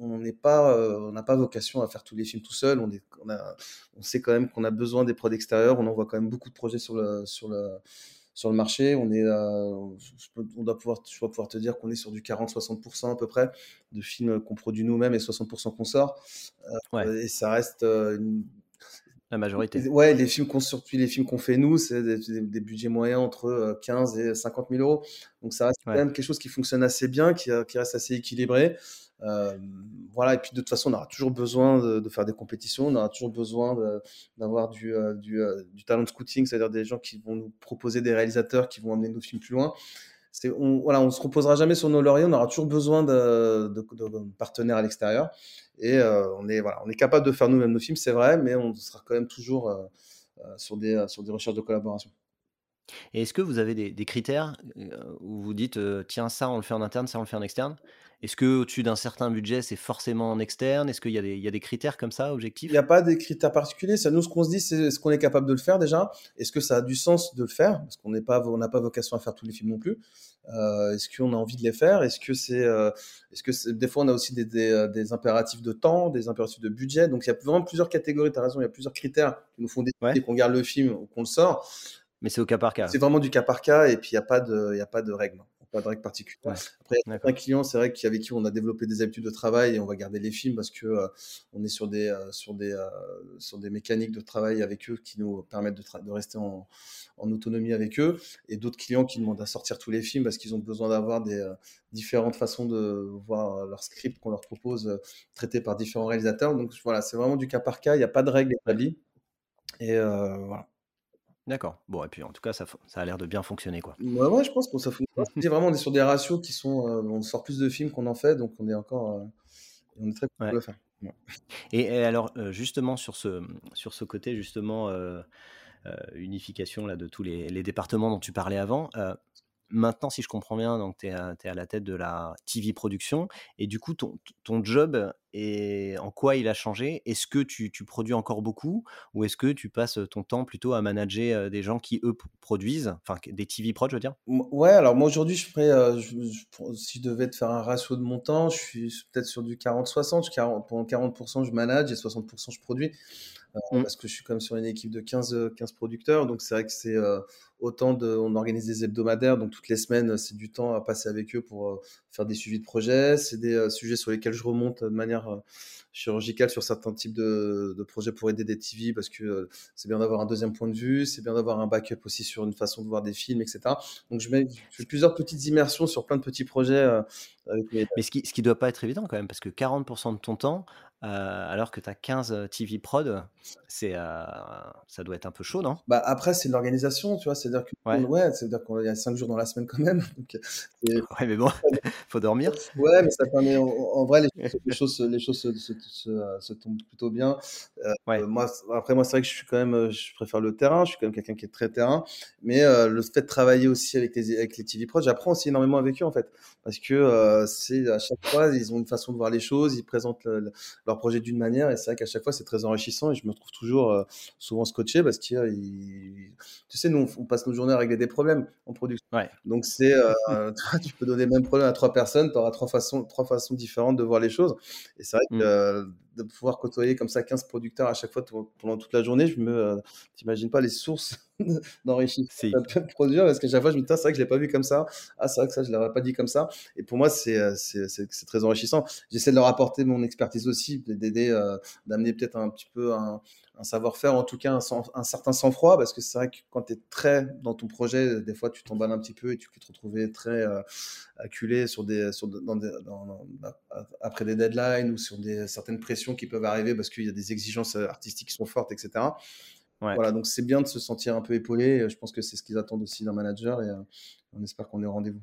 Speaker 2: on n'est pas, euh, on n'a pas vocation à faire tous les films tout seul. On, est, on, a, on sait quand même qu'on a besoin des prods extérieurs. On envoie quand même beaucoup de projets sur le, sur le, sur le marché. On, est, euh, on doit pouvoir, je dois pouvoir te dire qu'on est sur du 40-60% à peu près de films qu'on produit nous-mêmes et 60% qu'on sort.
Speaker 1: Ouais,
Speaker 2: Euh, et ça reste une-
Speaker 1: la majorité.
Speaker 2: Ouais, les films qu'on surtout les films qu'on fait nous, c'est des, des- des budgets moyens entre euh, 15 et 50 000 euros. Donc ça reste quand
Speaker 1: Ouais.
Speaker 2: même quelque chose qui fonctionne assez bien, qui, qui reste assez équilibré. Euh, voilà, et puis de toute façon, on aura toujours besoin de, faire des compétitions, on aura toujours besoin d'avoir du, euh, euh, du talent scouting, c'est-à-dire des gens qui vont nous proposer des réalisateurs qui vont amener nos films plus loin. On, voilà, on se reposera jamais sur nos lauriers, on aura toujours besoin de, partenaires à l'extérieur. Et on, est, voilà, on est capable de faire nous-mêmes nos films, c'est vrai, mais on sera quand même toujours sur, des, sur des recherches de collaboration.
Speaker 1: Et est-ce que vous avez des, des critères où vous dites tiens ça on le fait en interne, ça on le fait en externe? Est-ce que au-dessus d'un certain budget c'est forcément en externe? Est-ce qu'il y, a des- il y a des critères comme ça
Speaker 2: Il n'y
Speaker 1: objectifs
Speaker 2: a pas des critères particuliers. Ça, nous, ce qu'on se dit, c'est est-ce qu'on est capable de le faire déjà? Est-ce que ça a du sens de le faire? Parce qu'on n'a pas vocation à faire tous les films non plus. Euh, est-ce qu'on a envie de les faire? Est-ce que c'est, euh, est-ce que des fois on a aussi des, des, euh, des impératifs de temps, des impératifs de budget. Donc il y a vraiment plusieurs catégories. Tu as raison, il y a plusieurs critères qui nous font décider
Speaker 1: Ouais.
Speaker 2: qu'on garde le film ou qu'on le sort.
Speaker 1: Mais c'est au cas par cas.
Speaker 2: C'est vraiment du cas par cas et puis il n'y a pas de, il y a pas de règles, pas de règles particulières.
Speaker 1: Ouais.
Speaker 2: Après, il y a
Speaker 1: D'accord.
Speaker 2: certains clients, c'est vrai qu'avec qui on a développé des habitudes de travail et on va garder les films parce que euh, on est sur des, euh, sur des, euh, sur des mécaniques de travail avec eux qui nous permettent de, rester en, en autonomie avec eux et d'autres clients qui demandent à sortir tous les films parce qu'ils ont besoin d'avoir des différentes façons de voir leur script qu'on leur propose traité par différents réalisateurs. Donc voilà, c'est vraiment du cas par cas. Il n'y a pas de règles établies et voilà.
Speaker 1: D'accord. Bon, et puis en tout cas, ça, ça a l'air de bien fonctionner, quoi.
Speaker 2: Ouais, ouais, je pense que ça fonctionne. Vraiment, on est sur des ratios qui sont. euh, on sort plus de films qu'on en fait, donc on est encore. euh, on est très content de le faire. Ouais.
Speaker 1: Et, et alors, euh, justement, sur ce, sur ce côté, justement, euh, unification là, de tous les, les départements dont tu parlais avant, maintenant, si je comprends bien, donc tu es, à la tête de la TV production, et du coup, ton, ton job, et en quoi il a changé? Est-ce que tu, tu produis encore beaucoup ou est-ce que tu passes ton temps plutôt à manager euh, des gens qui, eux, produisent, enfin des TV prod, je veux dire?
Speaker 2: Ouais, alors moi aujourd'hui, je ferais, euh, si je devais te faire un ratio de mon temps, je suis peut-être sur du 40-60. Je- 40 Pendant 40%, je manage et 60%, je produis. Euh,
Speaker 1: Mm.
Speaker 2: parce que je suis quand même sur une équipe de 15, euh, 15 producteurs. Donc c'est vrai que c'est euh, autant de. On organise des hebdomadaires, donc toutes les semaines, c'est du temps à passer avec eux pour euh, faire des suivis de projets. C'est des euh, sujets sur lesquels je remonte de manière euh, chirurgicale sur certains types de, de projets pour aider des TV parce que euh, c'est bien d'avoir un deuxième point de vue, c'est bien d'avoir un backup aussi sur une façon de voir des films, etc. Donc je, mets, je fais plusieurs petites immersions sur plein de petits projets euh, avec mes
Speaker 1: Mais ce qui, ce qui doit pas être évident quand même, parce que 40% de ton temps, euh, alors que tu as 15 TV prod, c'est, euh, ça doit être un peu chaud, non?
Speaker 2: Bah après, c'est de l'organisation, tu vois. C'est-à-dire que,
Speaker 1: Ouais.
Speaker 2: ouais, qu'il y a cinq jours dans la semaine quand même. Donc,
Speaker 1: Ouais, mais bon, faut dormir.
Speaker 2: ouais, mais ça permet, en, en vrai, les choses, les choses, les choses se, se, se, se tombent plutôt bien. Euh,
Speaker 1: Ouais.
Speaker 2: moi, après, moi, c'est vrai que je suis quand même, je préfère le terrain. Je suis quand même quelqu'un qui est très terrain. Mais le fait de travailler aussi avec les, avec les TV Pros, j'apprends aussi énormément avec eux, en fait. Parce que c'est à chaque fois, ils ont une façon de voir les choses, ils présentent le- le- leur projet d'une manière. Et c'est vrai qu'à chaque fois, c'est très enrichissant. Et je me retrouve toujours euh, souvent scotché parce que, tu sais, nous, on, on passe nos journées à régler des problèmes en production.
Speaker 1: Ouais.
Speaker 2: Donc, c'est, euh, toi, tu peux donner le même problème à trois personnes, tu auras trois façons, trois façons différentes de voir les choses. Et c'est vrai que
Speaker 1: Mm.
Speaker 2: De pouvoir côtoyer comme ça 15 producteurs à chaque fois pendant toute la journée, je me, euh, t'imagines pas les sources d'enrichissement
Speaker 1: Si.
Speaker 2: que peut produire parce qu'à chaque fois, je me dis, c'est vrai que je l'ai pas vu comme ça. Ah, c'est vrai que ça, je l'aurais pas dit comme ça. Et pour moi, c'est, euh, c'est très enrichissant. J'essaie de leur apporter mon expertise aussi, d'aider, euh, d'amener peut-être un petit peu un, un savoir-faire, en tout cas un, sang- un certain sang-froid, parce que c'est vrai que quand tu es très dans ton projet, des fois tu t'emballes un petit peu et tu peux te retrouver très euh, acculé sur des, sur, dans des- dans- dans- après des deadlines ou sur des, certaines pressions qui peuvent arriver parce qu'il y a des exigences artistiques qui sont fortes, etc.
Speaker 1: Ouais.
Speaker 2: Voilà, donc c'est bien de se sentir un peu épaulé. Je pense que c'est ce qu'ils attendent aussi d'un manager et euh, on espère qu'on est au rendez-vous.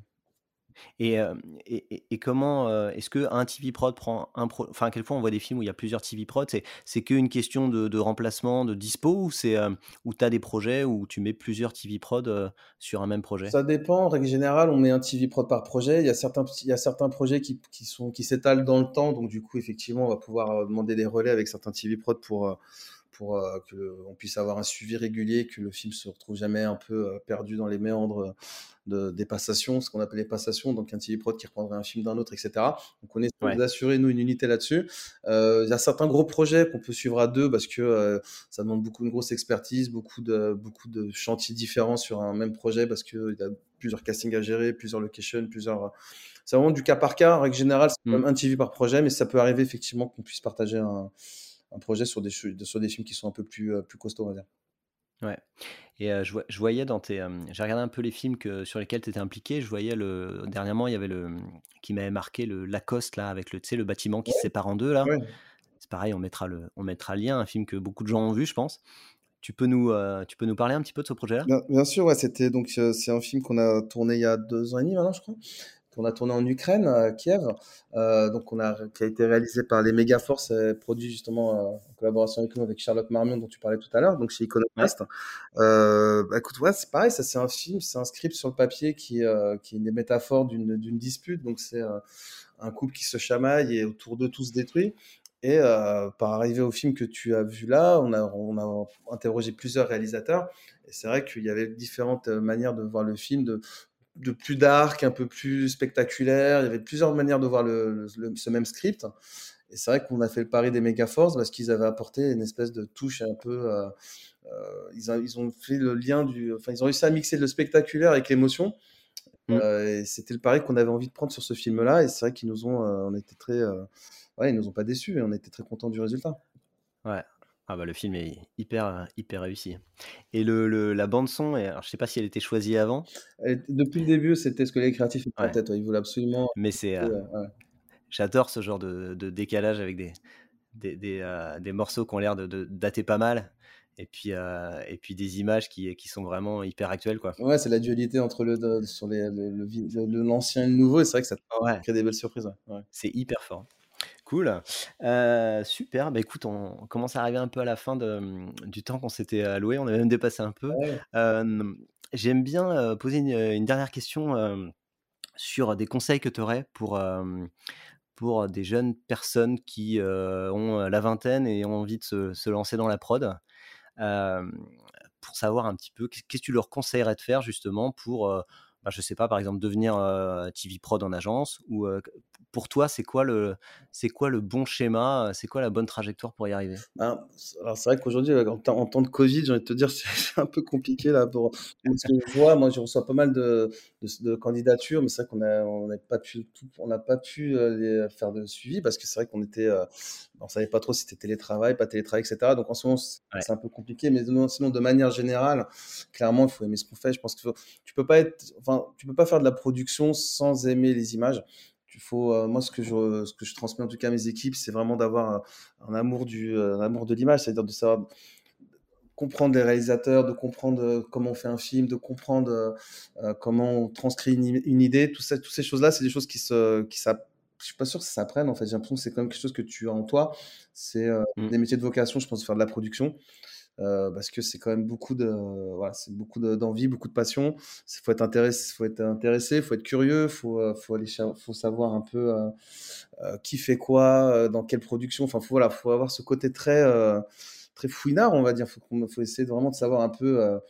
Speaker 1: Et, euh, et, et- comment euh, est-ce que un TV prod prend un pro... Enfin, quelquefois on voit des films où il y a plusieurs TV prod, c'est qu'une question de, de remplacement, de dispo, ou c'est euh, où tu as des projets où tu mets plusieurs TV prod sur un même projet?
Speaker 2: Ça dépend. En règle générale, on met un TV prod par projet. Il y a certains, il y a certains projets qui, qui sont, qui s'étalent dans le temps. Donc, du coup, effectivement, on va pouvoir demander des relais avec certains TV prod pour, pour euh, qu'on puisse avoir un suivi régulier, que le film se retrouve jamais un peu euh, perdu dans les méandres de, des passations, ce qu'on appelle les passations, donc un TV prod qui reprendrait un film d'un autre, etc. Donc on essaie
Speaker 1: Ouais.
Speaker 2: d'assurer, nous, une unité là-dessus. Euh, Il y a certains gros projets qu'on peut suivre à deux parce que euh, ça demande beaucoup de grosse expertise, beaucoup de, beaucoup de chantiers différents sur un même projet parce qu'il y a plusieurs castings à gérer, plusieurs locations, plusieurs... C'est vraiment du cas par cas. En règle générale, c'est
Speaker 1: Mm.
Speaker 2: quand même un TV par projet, mais ça peut arriver effectivement qu'on puisse partager un, un projet sur des, sur des films qui sont un peu plus, euh, plus costauds, on va dire.
Speaker 1: Ouais. Et euh, je, voyais dans tes. euh, J'ai regardé un peu les films que, sur lesquels tu étais impliqué. Je voyais le. Dernièrement, il y avait le. Qui m'avait marqué le Lacoste, là, avec le, tu sais, le bâtiment qui se sépare en deux, là.
Speaker 2: Ouais.
Speaker 1: C'est pareil, on mettra, le, on mettra le lien, un film que beaucoup de gens ont vu, je pense. Tu peux nous, euh, tu peux nous parler un petit peu de ce projet-là?
Speaker 2: Bien, bien sûr, ouais, c'était donc c'est un film qu'on a tourné il y a deux ans et demi maintenant, je crois, qu'on a tourné en Ukraine, à Kiev, euh, donc on a qui a été réalisé par les Megaforce, euh, produit justement euh, en collaboration avec nous avec Charlotte Marmion dont tu parlais tout à l'heure, donc chez Iconoclast. Euh, bah, écoute, ouais, c'est pareil, ça c'est un film, c'est un script sur le papier qui qui est une métaphore d'une dispute, donc c'est un couple qui se chamaille et autour d'eux tous détruits. Et euh, par arriver au film que tu as vu là, on a, on a interrogé plusieurs réalisateurs. Et c'est vrai qu'il y avait différentes manières de voir le film, de, de plus dark, un peu plus spectaculaire. Il y avait plusieurs manières de voir le, le- ce même script. Et c'est vrai qu'on a fait le pari des Megaforce parce qu'ils avaient apporté une espèce de touche un peu. euh, euh, ils, a- ils ont fait le lien du. Enfin, ils ont réussi à mixer le spectaculaire avec l'émotion.
Speaker 1: Mm.
Speaker 2: Euh, et c'était le pari qu'on avait envie de prendre sur ce film-là. Et c'est vrai qu'ils nous ont. on était très. ouais, ils nous ont pas déçus et on était très contents du résultat.
Speaker 1: Ouais. Ah bah le film est hyper, hyper réussi. Et le, le- la bande son, et alors je sais pas si elle était choisie avant,
Speaker 2: depuis le début, c'était ce que les créatifs étaient en
Speaker 1: Ouais.
Speaker 2: tête. ouais. Ils voulaient absolument.
Speaker 1: mais c'est, euh,
Speaker 2: ouais, ouais.
Speaker 1: j'adore ce genre de, de décalage avec des, des, des, euh, des morceaux qui ont l'air de, de dater pas mal, et puis, euh, et puis des images qui, qui sont vraiment hyper actuelles, quoi.
Speaker 2: Ouais, c'est la dualité entre le, sur les, le- l'ancien et le nouveau. Et c'est vrai que ça
Speaker 1: Ouais.
Speaker 2: crée des belles surprises. ouais. Ouais.
Speaker 1: C'est hyper fort. Cool. Euh, super. Bah écoute, on commence à arriver un peu à la fin de, du temps qu'on s'était alloué. On a même dépassé un peu.
Speaker 2: Ouais.
Speaker 1: Euh, J'aime bien euh, poser une, une dernière question euh, sur des conseils que tu aurais pour, euh, pour des jeunes personnes qui ont la vingtaine et ont envie de se, lancer dans la prod. pour savoir un petit peu qu'est-ce que tu leur conseillerais de faire justement pour, bah, je sais pas, par exemple, devenir TV prod en agence ou pour toi, c'est quoi le, c'est quoi le bon schéma C'est quoi la bonne trajectoire pour y arriver?
Speaker 2: Ben, Alors c'est vrai qu'aujourd'hui, en, temps de Covid, j'ai envie de te dire, c'est un peu compliqué là pour. Ce que je vois, moi, je reçois pas mal de, de, candidatures, mais c'est vrai qu'on a, on n'a pas pu, on n'a pas pu les faire de suivi parce que c'est vrai qu'on était, on savait pas trop si c'était télétravail, pas télétravail, etc. Donc en ce moment, c'est un peu compliqué, mais sinon, de manière générale, clairement, il faut aimer ce qu'on fait. Je pense que tu peux pas être, enfin, tu peux pas faire de la production sans aimer les images faut, euh, moi, ce que, je, ce que je transmets en tout cas à mes équipes, c'est vraiment d'avoir un, amour, du, euh, amour de l'image, c'est-à-dire de savoir comprendre les réalisateurs, de comprendre euh, comment on fait un film, de comprendre comment on transcrit une, idée. Tout ça, toutes ces choses-là, c'est des choses qui se, qui ça, je suis pas sûr que ça s'apprenne. En fait, j'ai l'impression que c'est quand même quelque chose que tu as en toi. C'est mmh. des métiers de vocation, je pense, de faire de la production. Euh, parce que c'est quand même beaucoup de voilà, c'est beaucoup d'envie, beaucoup de passion. Il faut être intéressé, faut être intéressé, faut être curieux, faut euh, faut aller faut savoir un peu euh, qui fait quoi, dans quelle production. Enfin, faut voilà, faut avoir ce côté très très fouinard, on va dire. Faut faut essayer vraiment de savoir un peu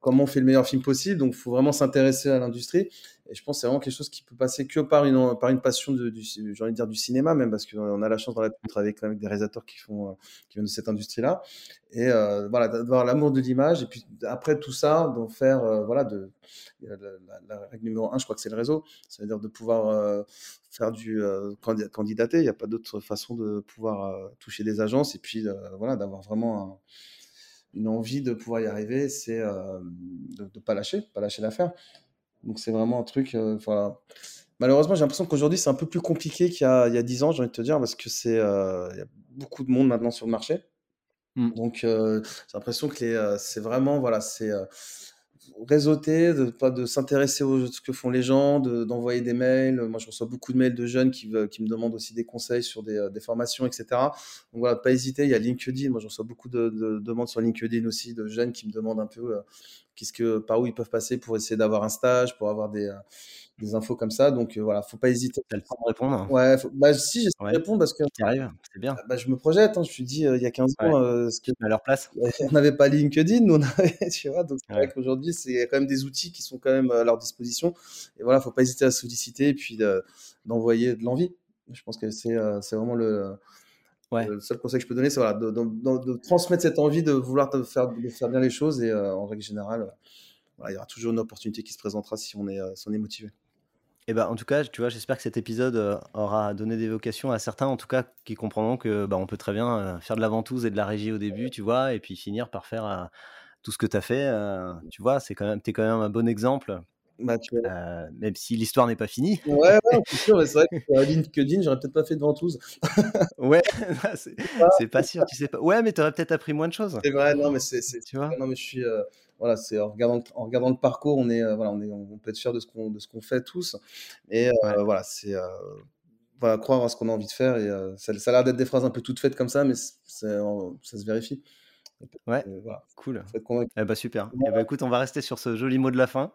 Speaker 2: comment on fait le meilleur film possible. Donc, il faut vraiment s'intéresser à l'industrie. Et je pense que c'est vraiment quelque chose qui peut passer que par une, passion du, j'ai dire du cinéma même, parce qu'on a la chance de travailler avec des réalisateurs qui font, qui viennent de cette industrie-là. Et euh, voilà, d'avoir l'amour de l'image. Et puis après tout ça, d'en faire, euh, voilà, de, la, règle numéro un, je crois que c'est le réseau. C'est-à-dire de pouvoir euh, faire du candidater. Il n'y a pas d'autre façon de pouvoir toucher des agences. Et puis, voilà, d'avoir vraiment un, une envie de pouvoir y arriver, c'est de ne pas lâcher, pas lâcher l'affaire. Donc c'est vraiment un truc. voilà. Malheureusement, j'ai l'impression qu'aujourd'hui, c'est un peu plus compliqué qu'il y a, il y a 10 ans, j'ai envie de te dire, parce que c'est, il y a beaucoup de monde maintenant sur le marché. Mmh. Donc, j'ai l'impression que les, c'est vraiment, voilà, c'est réseauter, de, pas de s'intéresser à ce que font les gens, d'envoyer des mails. Moi, je reçois beaucoup de mails de jeunes qui, me demandent aussi des conseils sur des, formations, etc. Donc voilà, pas hésiter. Il y a LinkedIn. Moi, je reçois beaucoup de, de, demandes sur LinkedIn aussi de jeunes qui me demandent un peu qu'est-ce que, par où ils peuvent passer pour essayer d'avoir un stage, pour avoir des, des infos comme ça. Donc euh, voilà, faut pas hésiter.
Speaker 1: Tu as le temps de répondre
Speaker 2: Ouais, bah, si, j'essaie de répondre parce que.
Speaker 1: Qui arrive, c'est bien.
Speaker 2: Bah, je me projette, hein, je suis dit, euh, il y a 15 ans, euh,
Speaker 1: ce que, à leur place.
Speaker 2: on n'avait pas LinkedIn, nous on avait, tu vois, donc c'est vrai qu'aujourd'hui, c'est quand même des outils qui sont quand même à leur disposition. Et voilà, faut pas hésiter à solliciter et puis d'envoyer de, l'envie. Je pense que c'est c'est vraiment le. Ouais. Le seul conseil que je peux donner, c'est voilà, de, de, transmettre cette envie de vouloir faire, de faire bien les choses et en règle générale, il y aura toujours une opportunité qui se présentera si on est, si on est motivé.
Speaker 1: Et bah, en tout cas, tu vois, j'espère que cet épisode euh, aura donné des vocations à certains, en tout cas, qui comprendront que bah, on peut très bien euh, faire de la ventouse et de la régie au début, tu vois, et puis finir par faire euh, tout ce que tu as fait. tu vois, c'est quand même, es quand même un bon exemple. Bah, même si l'histoire n'est pas finie.
Speaker 2: Ouais, ouais c'est sûr, mais c'est vrai que LinkedIn, j'aurais peut-être pas fait de ventouse.
Speaker 1: ouais, c'est pas sûr, tu sais pas. Ouais, mais tu aurais peut-être appris moins de choses.
Speaker 2: C'est vrai, non, mais c'est. Tu vois? Non, mais je suis voilà, c'est en regardant, en regardant le parcours, on est, euh, voilà, on est, on peut être fier de ce qu'on, de ce qu'on fait tous. Et euh, voilà, c'est voilà, croire à ce qu'on a envie de faire. Et ça, ça, a l'air d'être des phrases un peu toutes faites comme ça, mais ça se vérifie.
Speaker 1: Ouais, voilà. cool. Eh bah, super. Eh bah, écoute, on va rester sur ce joli mot de la fin.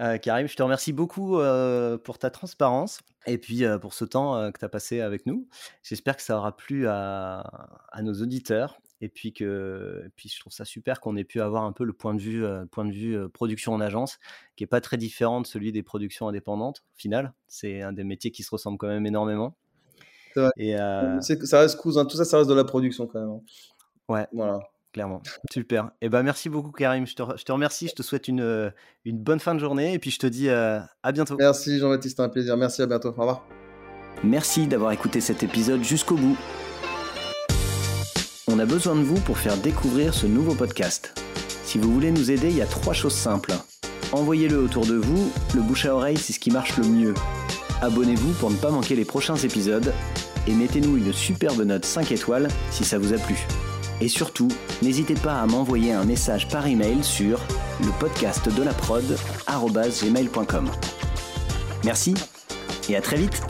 Speaker 1: Euh, Karim, je te remercie beaucoup pour ta transparence et puis pour ce temps que tu as passé avec nous. J'espère que ça aura plu à, à nos auditeurs et puis que puis je trouve ça super qu'on ait pu avoir un peu le point de vue point de vue production en agence qui est pas très différent de celui des productions indépendantes au final. C'est un des métiers qui se ressemble quand même énormément.
Speaker 2: Et ça reste cousin tout ça ça reste de la production quand même hein.
Speaker 1: ouais. Voilà clairement. Super. Et ben merci beaucoup Karim. Je te, je te, remercie. Je te souhaite une, une bonne fin de journée et puis je te dis à bientôt.
Speaker 2: Merci Jean-Baptiste. Un plaisir. Merci à bientôt. Au revoir.
Speaker 1: Merci d'avoir écouté cet épisode jusqu'au bout. On a besoin de vous pour faire découvrir ce nouveau podcast. Si vous voulez nous aider, il y a trois choses simples. Envoyez-le autour de vous, le bouche à oreille c'est ce qui marche le mieux. Abonnez-vous pour ne pas manquer les prochains épisodes. Et mettez-nous une superbe note 5 étoiles si ça vous a plu. Et surtout, n'hésitez pas à m'envoyer un message par email sur le podcast de la prod Merci et à très vite